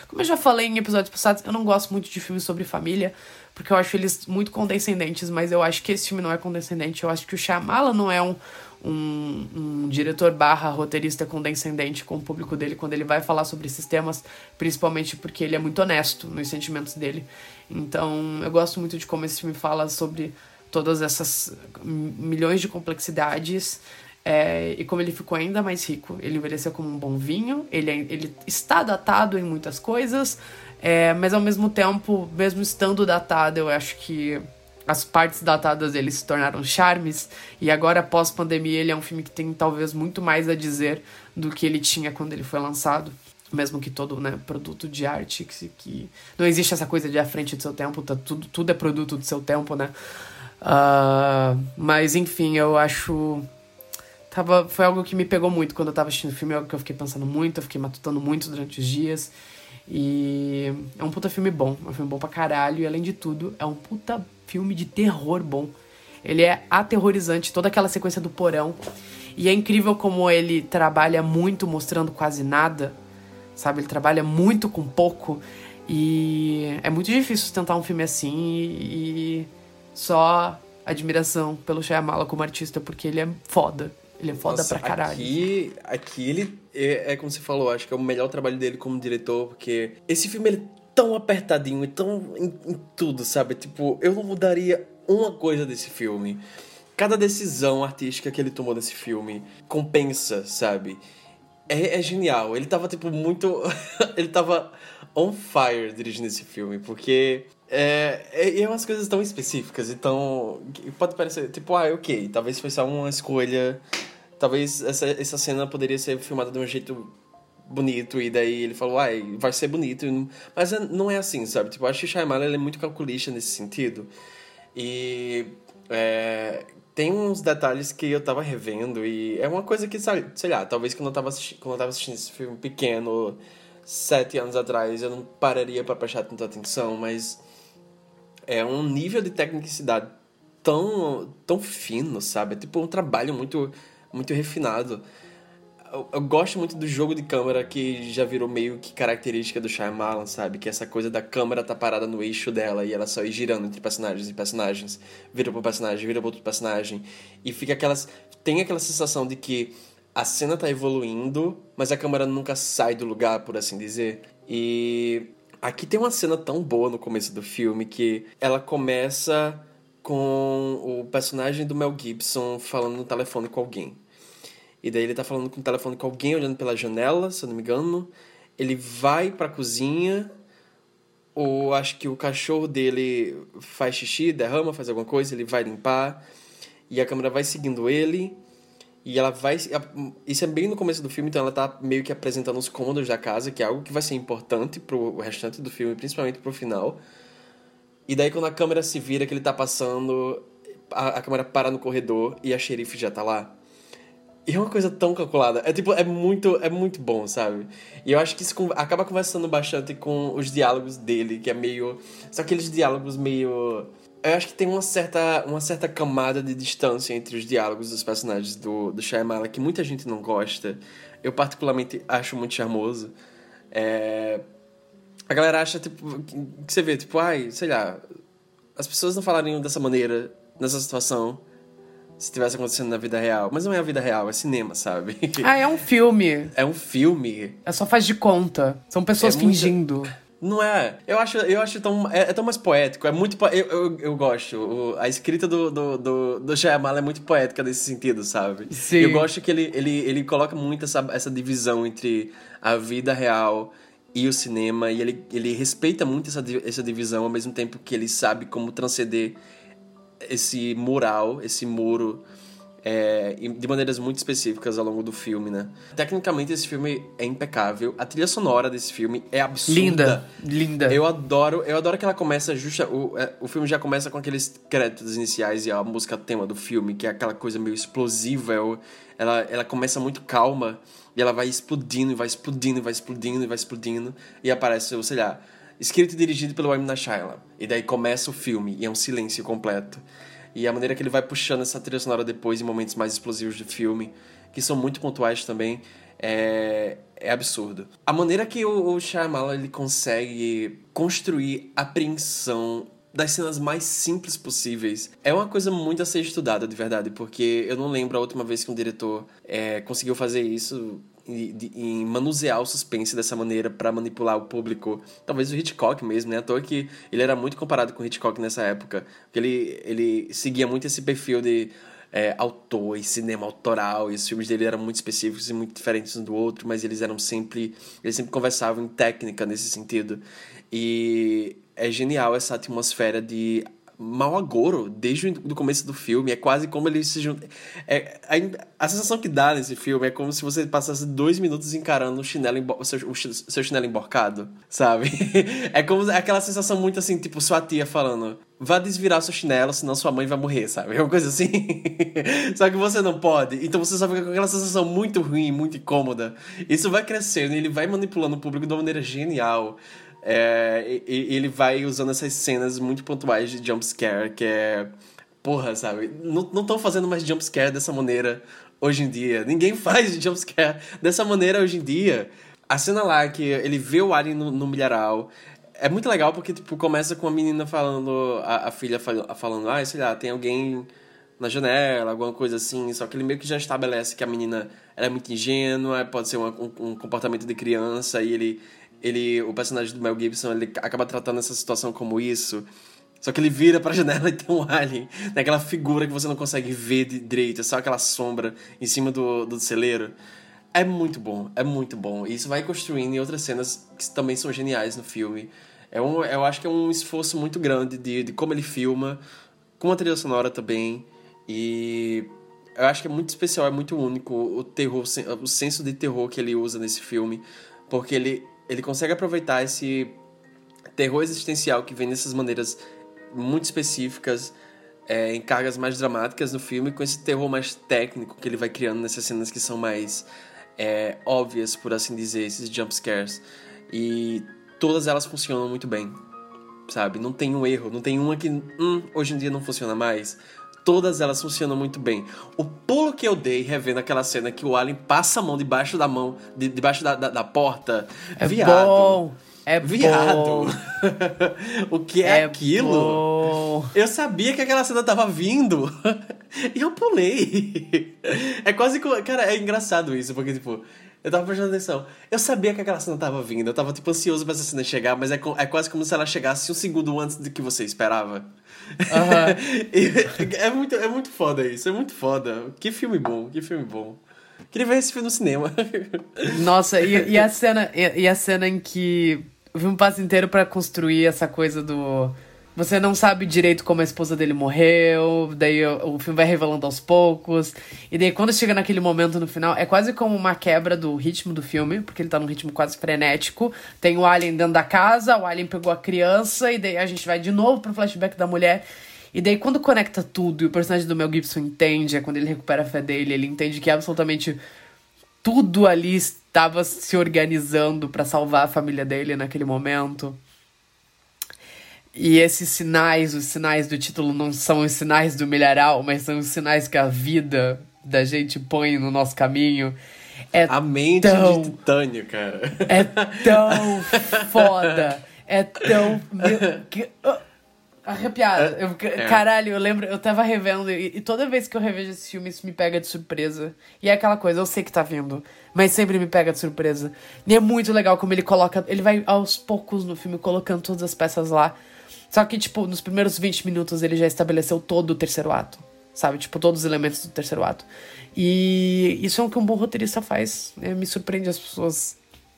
Como eu já falei em episódios passados, eu não gosto muito de filmes sobre família, porque eu acho eles muito condescendentes, mas eu acho que esse filme não é condescendente, eu acho que o Shyamala não é um, um, um, diretor barra roteirista condescendente com o público dele quando ele vai falar sobre esses temas, principalmente porque ele é muito honesto nos sentimentos dele. Então, eu gosto muito de como esse filme fala sobre todas essas milhões de complexidades é, e como ele ficou ainda mais rico. Ele envelheceu como um bom vinho, ele, é, ele está datado em muitas coisas, é, mas ao mesmo tempo, mesmo estando datado, eu acho que as partes datadas dele se tornaram charmes e agora pós pandemia ele é um filme que tem talvez muito mais a dizer do que ele tinha quando ele foi lançado. Mesmo que todo né, produto de arte que, que não existe essa coisa de à frente do seu tempo tá, tudo, tudo é produto do seu tempo né? Uh, mas enfim eu acho tava foi algo que me pegou muito quando eu tava assistindo o filme é algo que eu fiquei pensando muito eu fiquei matutando muito durante os dias e é um puta filme bom é um filme bom pra caralho e além de tudo é um puta filme de terror bom ele é aterrorizante toda aquela sequência do porão e é incrível como ele trabalha muito mostrando quase nada sabe? Ele trabalha muito com pouco e é muito difícil sustentar um filme assim e, só admiração pelo Shyamala como artista, porque ele é foda. Ele é foda Nossa, pra caralho. Aqui, aqui ele é, é, como você falou, acho que é o melhor trabalho dele como diretor, porque esse filme ele tão apertadinho e tão em, em tudo, sabe? Tipo, eu não mudaria uma coisa desse filme. Cada decisão artística que ele tomou nesse filme compensa, sabe? é, é genial. Ele tava, tipo, muito. ele tava on fire dirigindo esse filme, porque. É, é, é umas coisas tão específicas, então. Pode parecer, tipo, ah, ok, talvez foi só uma escolha. Talvez essa, essa cena poderia ser filmada de um jeito bonito, e daí ele falou, ai, vai ser bonito. Mas é, não é assim, sabe? Tipo, acho que o Shyamalan é muito calculista nesse sentido. E. É, tem uns detalhes que eu tava revendo e é uma coisa que, sei lá, talvez quando eu tava, quando eu tava assistindo esse filme pequeno, sete anos atrás, eu não pararia para prestar tanta atenção, mas é um nível de tecnicidade tão, tão fino, sabe? É tipo um trabalho muito, muito refinado eu, eu, gosto muito do jogo de câmera que já virou meio que característica do Shyamalan, sabe? Que essa coisa da câmera tá parada no eixo dela e ela só ir girando entre personagens e personagens. Vira pro personagem, vira pro outro personagem. E fica aquelas... Tem aquela sensação de que a cena tá evoluindo, mas a câmera nunca sai do lugar, por assim dizer. E aqui tem uma cena tão boa no começo do filme que ela começa com o personagem do Mel Gibson falando no telefone com alguém. E daí ele tá falando com o telefone com alguém olhando pela janela, se eu não me engano. Ele vai pra cozinha ou acho que o cachorro dele faz xixi, derrama, faz alguma coisa, ele vai limpar, e a câmera vai seguindo ele, e ela vai. Isso é bem no começo do filme, então ela tá meio que apresentando os cômodos da casa, que é algo que vai ser importante pro restante do filme, principalmente pro final. E daí quando a câmera se vira, que ele tá passando, a, a câmera para no corredor e a xerife já tá lá. E é uma coisa tão calculada. É tipo, é muito, é muito bom, sabe? E eu acho que isso acaba conversando bastante com os diálogos dele, que é meio. São aqueles diálogos meio. Eu acho que tem uma certa, uma certa camada de distância entre os diálogos dos personagens do, do Shyamala que muita gente não gosta. Eu, particularmente, acho muito charmoso. É... A galera acha, tipo, que você vê, tipo, ai, sei lá, as pessoas não falariam dessa maneira, nessa situação se tivesse acontecendo na vida real. Mas não é a vida real, é cinema, sabe? Ah, é um filme. É um filme. É só faz de conta. São pessoas É fingindo. Não é. Eu acho, eu acho tão. É, é tão mais poético. É muito. po- Eu, eu, eu gosto. O- a escrita do, do, do, do Shyamalan é muito poética nesse sentido, sabe? Sim. Eu gosto que ele, ele, ele coloca muito essa, essa divisão entre a vida real e o cinema. E ele, ele respeita muito essa, essa divisão, ao mesmo tempo que ele sabe como transcender esse mural, esse muro, é, de maneiras muito específicas ao longo do filme, né? Tecnicamente, esse filme é impecável. A trilha sonora desse filme é absurda. Linda. Linda. Eu adoro, eu adoro que ela começa justa, o, é, o filme já começa com aqueles créditos iniciais e a música tema do filme, que é aquela coisa meio explosiva, ela, ela começa muito calma e ela vai explodindo, e vai explodindo, e vai explodindo, e vai explodindo, e aparece, sei lá, escrito e dirigido pelo M. Night. E daí começa o filme, e é um silêncio completo. E a maneira que ele vai puxando essa trilha sonora depois em momentos mais explosivos do filme, que são muito pontuais também, é, é absurdo. A maneira que o, o ele consegue construir apreensão das cenas mais simples possíveis é uma coisa muito a ser estudada, de verdade, porque eu não lembro a última vez que um diretor é, conseguiu fazer isso em manusear o suspense dessa maneira pra manipular o público. Talvez o Hitchcock mesmo, né? À toa que ele era muito comparado com o Hitchcock nessa época, porque ele, ele seguia muito esse perfil de é, autor e cinema autoral, e os filmes dele eram muito específicos e muito diferentes um do outro, mas eles eram sempre. Eles sempre conversavam em técnica nesse sentido. E é genial essa atmosfera de mau agouro desde o começo do filme. É quase como ele se junta. É, a, a sensação que dá nesse filme é como se você passasse dois minutos encarando o chinelo o seu, o seu chinelo emborcado, sabe? É como aquela sensação muito assim, tipo, sua tia falando. Vá desvirar seu chinelo, senão sua mãe vai morrer, sabe? É uma coisa assim. Só que você não pode. Então você só fica com aquela sensação muito ruim, muito incômoda. Isso vai crescendo e ele vai manipulando o público de uma maneira genial. É, ele vai usando essas cenas muito pontuais de jumpscare, que é. Porra, sabe? Não estão fazendo mais jumpscare dessa maneira hoje em dia. Ninguém faz jumpscare dessa maneira hoje em dia. A cena lá que ele vê o alien no, no milharal. É muito legal porque, tipo, começa com a menina falando, a, a filha fal- falando, ah, sei lá, tem alguém na janela, alguma coisa assim. Só que ele meio que já estabelece que a menina ela é muito ingênua, pode ser uma- um, um comportamento de criança, e ele, ele, o personagem do Mel Gibson, ele acaba tratando essa situação como isso. Só que ele vira pra janela e tem um alien, naquela figura que você não consegue ver de direito, é só aquela sombra em cima do, do celeiro. É muito bom, é muito bom. E isso vai construindo em outras cenas que também são geniais no filme. É um, eu acho que é um esforço muito grande de, de como ele filma, com a trilha sonora também. E eu acho que é muito especial, é muito único o terror, o senso de terror que ele usa nesse filme, porque ele, ele consegue aproveitar esse terror existencial que vem dessas maneiras muito específicas, é, em cargas mais dramáticas no filme, com esse terror mais técnico que ele vai criando nessas cenas que são mais é, óbvias, por assim dizer, esses jump scares. E todas elas funcionam muito bem, sabe? Não tem um erro, não tem uma que hum, hoje em dia não funciona mais. Todas elas funcionam muito bem. O pulo que eu dei revendo aquela cena que o Alien passa a mão debaixo da mão, de, debaixo da, da, da porta. É viado. bom. É Viado. o que é, É aquilo? bom. Eu sabia que aquela cena tava vindo. e eu pulei. É quase como. Cara, é engraçado isso, porque, tipo, eu tava prestando atenção. Eu sabia que aquela cena tava vindo. Eu tava, tipo, ansioso pra essa cena chegar, mas é, é quase como se ela chegasse um segundo antes do que você esperava. E é, muito, é muito foda isso, é muito foda. Que filme bom, que filme bom. Queria ver esse filme no cinema. Nossa, e, e a cena, e, e a cena em que o filme passa inteiro para construir essa coisa do. Você não sabe direito como a esposa dele morreu, daí o, o, filme vai revelando aos poucos. E daí quando chega naquele momento no final, é quase como uma quebra do ritmo do filme, porque ele tá num ritmo quase frenético. Tem o Alien dentro da casa, o Alien pegou a criança, e daí a gente vai de novo pro flashback da mulher. E daí quando conecta tudo e o personagem do Mel Gibson entende, é quando ele recupera a fé dele, ele entende que absolutamente tudo ali estava se organizando para salvar a família dele naquele momento. E esses sinais, os sinais do título não são os sinais do milharal, mas são os sinais que a vida da gente põe no nosso caminho. É a mente tão, de titânio, cara. É tão foda. É tão. Meu, arrepiada. Eu, é. Caralho, eu lembro, eu tava revendo e, e, toda vez que eu revejo esse filme, isso me pega de surpresa. E é aquela coisa, eu sei que tá vindo, mas sempre me pega de surpresa. E é muito legal como ele coloca. Ele vai aos poucos no filme colocando todas as peças lá. Só que, tipo, nos primeiros 20 minutos ele já estabeleceu todo o terceiro ato. Sabe? Tipo, todos os elementos do terceiro ato. E isso é o que um bom roteirista faz. Né? Me surpreende as pessoas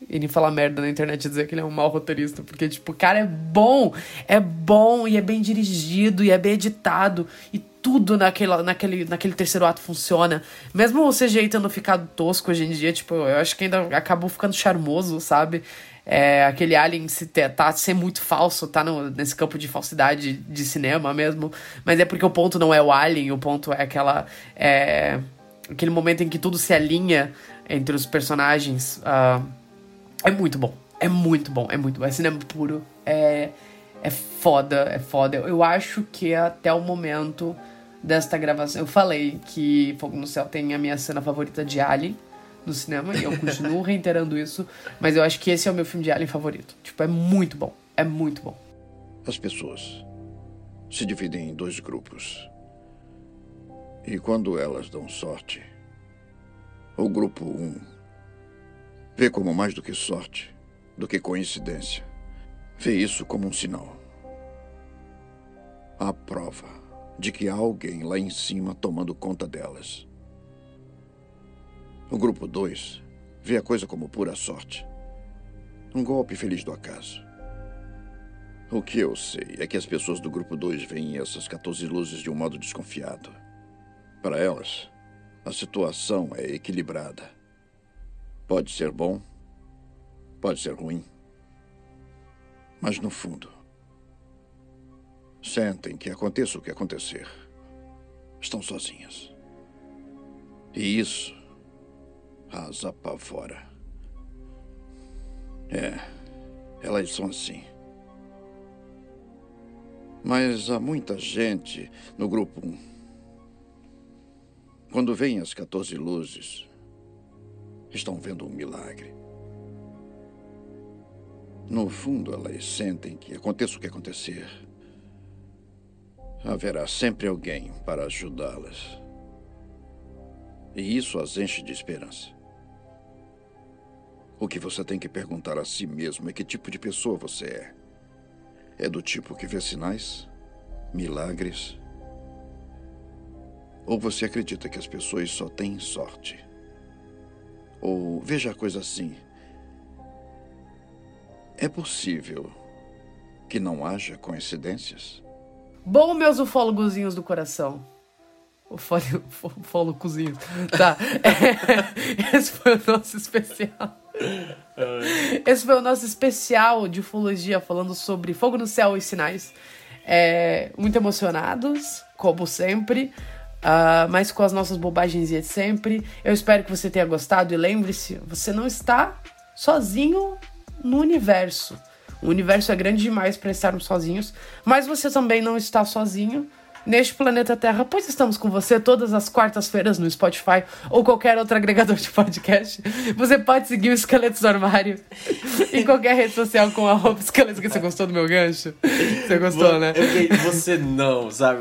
irem falar merda na internet e dizer que ele é um mau roteirista. Porque, tipo, o cara é bom. É bom e é bem dirigido e é bem editado. E tudo naquele, naquele, naquele terceiro ato funciona. Mesmo o CGI tendo ficado tosco hoje em dia, tipo, eu acho que ainda acabou ficando charmoso, sabe? É, aquele Alien se tá ser muito falso, tá no, nesse campo de falsidade de cinema mesmo. Mas é porque o ponto não é o Alien, o ponto é aquela. É, aquele momento em que tudo se alinha entre os personagens. Uh, é muito bom. É muito bom, é muito bom. É cinema puro. É, é foda, é foda. Eu, eu acho que até o momento desta gravação. Eu falei que Fogo no Céu tem a minha cena favorita de Alien no cinema e eu continuo reiterando isso, mas eu acho que esse é o meu filme de Alien favorito. Tipo, é muito bom. É muito bom. As pessoas se dividem em dois grupos. E quando elas dão sorte, o grupo 1 um vê como mais do que sorte, do que coincidência. Vê isso como um sinal. A prova de que há alguém lá em cima tomando conta delas. O grupo 2 vê a coisa como pura sorte. Um golpe feliz do acaso. O que eu sei é que as pessoas do grupo 2 veem essas 14 luzes de um modo desconfiado. Para elas, a situação é equilibrada. Pode ser bom, pode ser ruim. Mas no fundo, sentem que aconteça o que acontecer, estão sozinhas. E isso as apavora. É, elas são assim. Mas há muita gente no grupo 1. Quando vêm as 14 luzes, estão vendo um milagre. No fundo, elas sentem que aconteça o que acontecer, haverá sempre alguém para ajudá-las. E isso as enche de esperança. O que você tem que perguntar a si mesmo é que tipo de pessoa você é. É do tipo que vê sinais, milagres? Ou você acredita que as pessoas só têm sorte? Ou veja a coisa assim. É possível que não haja coincidências? Bom, meus ufólogozinhos do coração. Ufólogozinho. Tá. É, esse foi o nosso especial. Esse foi o nosso especial de ufologia falando sobre fogo no céu e sinais. É, muito emocionados, como sempre. Uh, mas com as nossas bobagens de sempre. Eu espero que você tenha gostado e lembre-se, você não está sozinho no universo. O universo é grande demais para estarmos sozinhos, mas você também não está sozinho neste planeta Terra, pois estamos com você todas as quartas-feiras no Spotify ou qualquer outro agregador de podcast. Você pode seguir o Esqueletos do Armário em qualquer rede social com a roupa Esqueletos. Você gostou do meu gancho? Você gostou, né? Você não, sabe?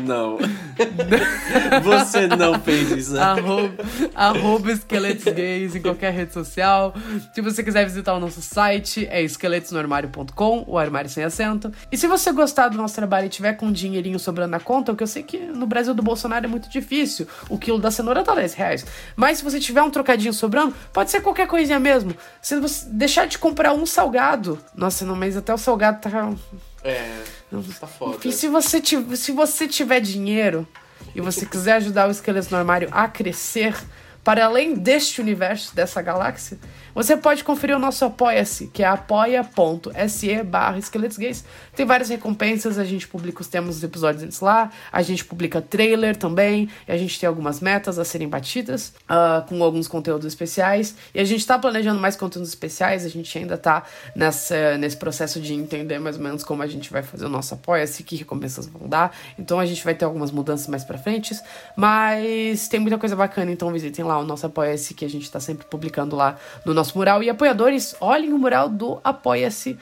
Não. Você não fez isso, né? arroba, arroba esqueletos gays em qualquer rede social. Se você quiser visitar o nosso site, é esqueletosnoarmário.com, o armário sem acento. E se você gostar do nosso trabalho e tiver com um dinheirinho sobrando na conta, o que eu sei que no Brasil do Bolsonaro é muito difícil, o quilo da cenoura tá 10 reais. Mas se você tiver um trocadinho sobrando, pode ser qualquer coisinha mesmo. Se você deixar de comprar um salgado, nossa, no mês até o salgado tá É, tá foda. e se você, tiver, se você tiver dinheiro e você quiser ajudar o Esqueleto no Armário a crescer para além deste universo, dessa galáxia, você pode conferir o nosso Apoia-se, que é apoia.se barra esqueletos gays. Tem várias recompensas, a gente publica os temas dos episódios antes lá, a gente publica trailer também, e a gente tem algumas metas a serem batidas, ah, com alguns conteúdos especiais. E a gente tá planejando mais conteúdos especiais, a gente ainda tá nessa, nesse processo de entender mais ou menos como a gente vai fazer o nosso Apoia-se, que recompensas vão dar. Então a gente vai ter algumas mudanças mais pra frente, mas tem muita coisa bacana, então visitem lá o nosso Apoia-se, que a gente tá sempre publicando lá no nosso mural. E apoiadores, olhem o mural do Apoia-se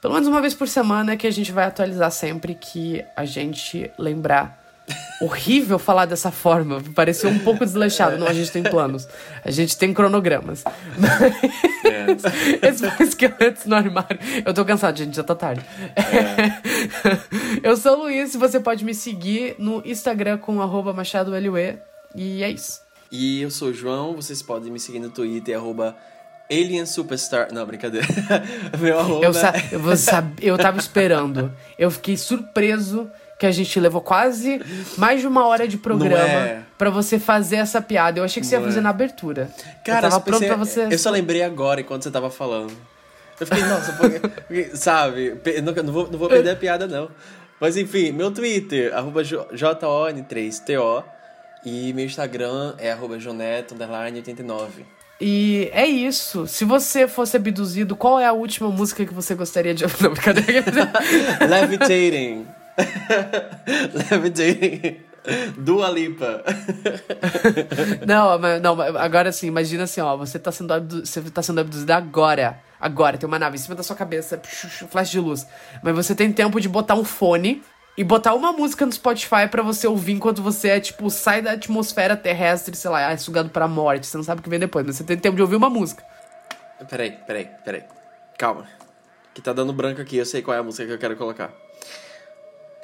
pelo menos uma vez por semana que a gente vai atualizar sempre que a gente lembrar. Horrível falar dessa forma, pareceu um pouco desleixado. Não, a gente tem planos, a gente tem cronogramas. Mas esse foi esqueletos no armário. Eu tô cansado, gente, já tá tarde. Eu sou o Luiz, você pode me seguir no Instagram com arroba MachadoLUE. E é isso. E eu sou o João, vocês podem me seguir no Twitter, arroba Alien Superstar. Não, brincadeira. Meu arroba. Eu, sa eu, sab eu tava esperando. Eu fiquei surpreso que a gente levou quase mais de uma hora de programa é? pra você fazer essa piada. Eu achei que você ia fazer é? na abertura. Cara, eu tava eu pronto pensei- pra você. Eu só lembrei agora enquanto você tava falando. Eu fiquei, nossa, porque, porque, sabe? Não, não vou, não vou perder a piada, não. Mas enfim, meu Twitter, arroba J- JON3TO. E meu Instagram é arroba Joneto, underline 89. E é isso. Se você fosse abduzido, qual é a última música que você gostaria de ouvir? Não, brincadeira. Levitating. Levitating. Dua Lipa. não, mas, não, agora sim, imagina assim, ó, você tá sendo, abdu você tá sendo abduzido agora. Agora, tem uma nave em cima da sua cabeça, flash de luz. Mas você tem tempo de botar um fone e botar uma música no Spotify pra você ouvir enquanto você é, tipo, sai da atmosfera terrestre, sei lá, é sugado pra morte. Você não sabe o que vem depois, mas você tem tempo de ouvir uma música. Peraí, peraí, peraí. Calma. Que tá dando branco aqui, eu sei qual é a música que eu quero colocar.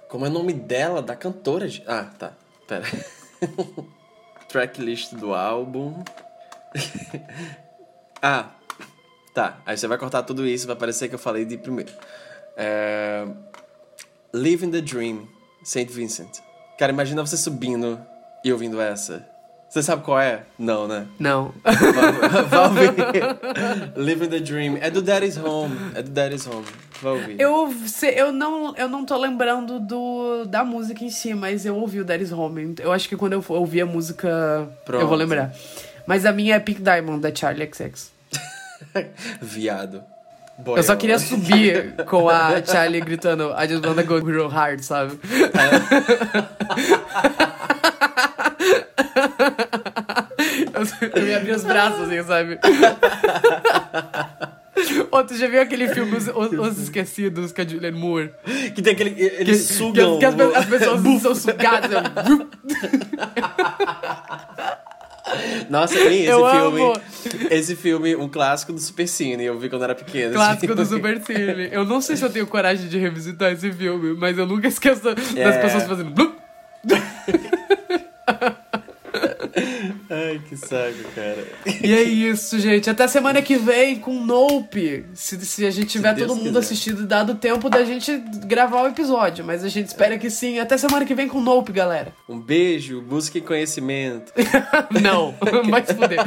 Como é o nome dela, da cantora? de- Ah, tá. Pera. Tracklist do álbum. ah, tá. Aí você vai cortar tudo isso, vai parecer que eu falei de primeiro. É... Living the Dream, Saint Vincent. Cara, imagina você subindo e ouvindo essa. Você sabe qual é? Não, né? Não. Vai ouvir. Living the Dream. É do Daddy's Home. É do Daddy's Home. Vai ouvir. Eu, se- eu, não, eu não tô lembrando do, da música em si, mas eu ouvi o Daddy's Home. Eu acho que quando eu ouvir a música, eu Pronto. vou lembrar. Mas a minha é Pink Diamond, da Charlie XX. Viado. Eu só queria subir com a Charlie gritando I just wanna go real hard, sabe? Eu, eu ia abrir os braços assim, sabe? Tu já viu aquele filme Os, Os- Os Esquecidos com a Julianne Moore? Que tem aquele. Eles Que- sugam. Que, as, pe- as pessoas são sugadas. Nossa, tem esse Eu filme. amo. Esse filme, um clássico do Super Cine. Eu vi quando era pequeno. esse Clássico do. Super Cine. Eu não sei se eu tenho coragem de revisitar esse filme, mas eu nunca esqueço das É. pessoas fazendo. Ai, que saco, cara. E é isso, gente. Até semana que vem com Nope. Se, se a gente tiver todo mundo quiser. assistido e dado tempo da gente gravar o episódio. Mas a gente espera que sim. Até semana que vem com Nope, galera. Um beijo, busque conhecimento. Não, vai se fuder.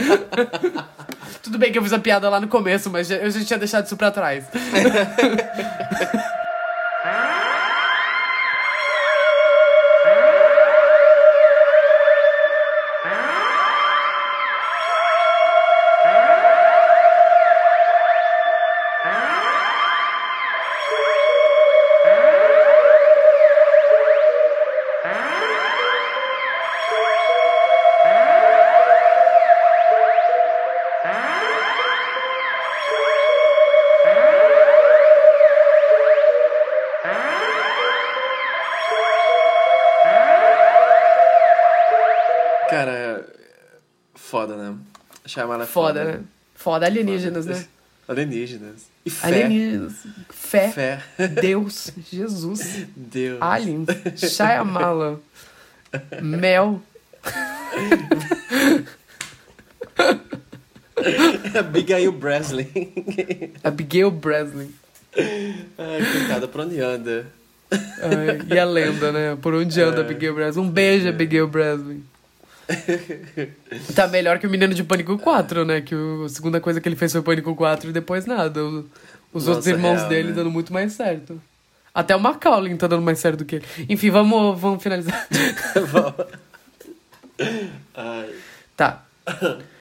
Tudo bem que eu fiz a piada lá no começo, mas eu já tinha deixado isso pra trás. Shyamalan é Foda, né? Foda alienígenas, né? Alienígenas. E fé. Alienígenas. Fé. Fé. Deus. Jesus. Deus. Aliens. Shyamalan. Mel. Abigail Breslin. Abigail Breslin. Ai, coitada, pra onde anda? Ai, e a lenda, né? Por onde anda É. Abigail Breslin? Um beijo, Abigail Breslin. Tá melhor que o Menino de Pânico 4, né? Que o- a segunda coisa que ele fez foi Pânico 4 e depois nada. O- os Nossa, outros irmãos real, dele né? dando muito mais certo. Até o Macaulay tá dando mais certo do que ele. Enfim, vamos, vamos finalizar. Ai. Tá.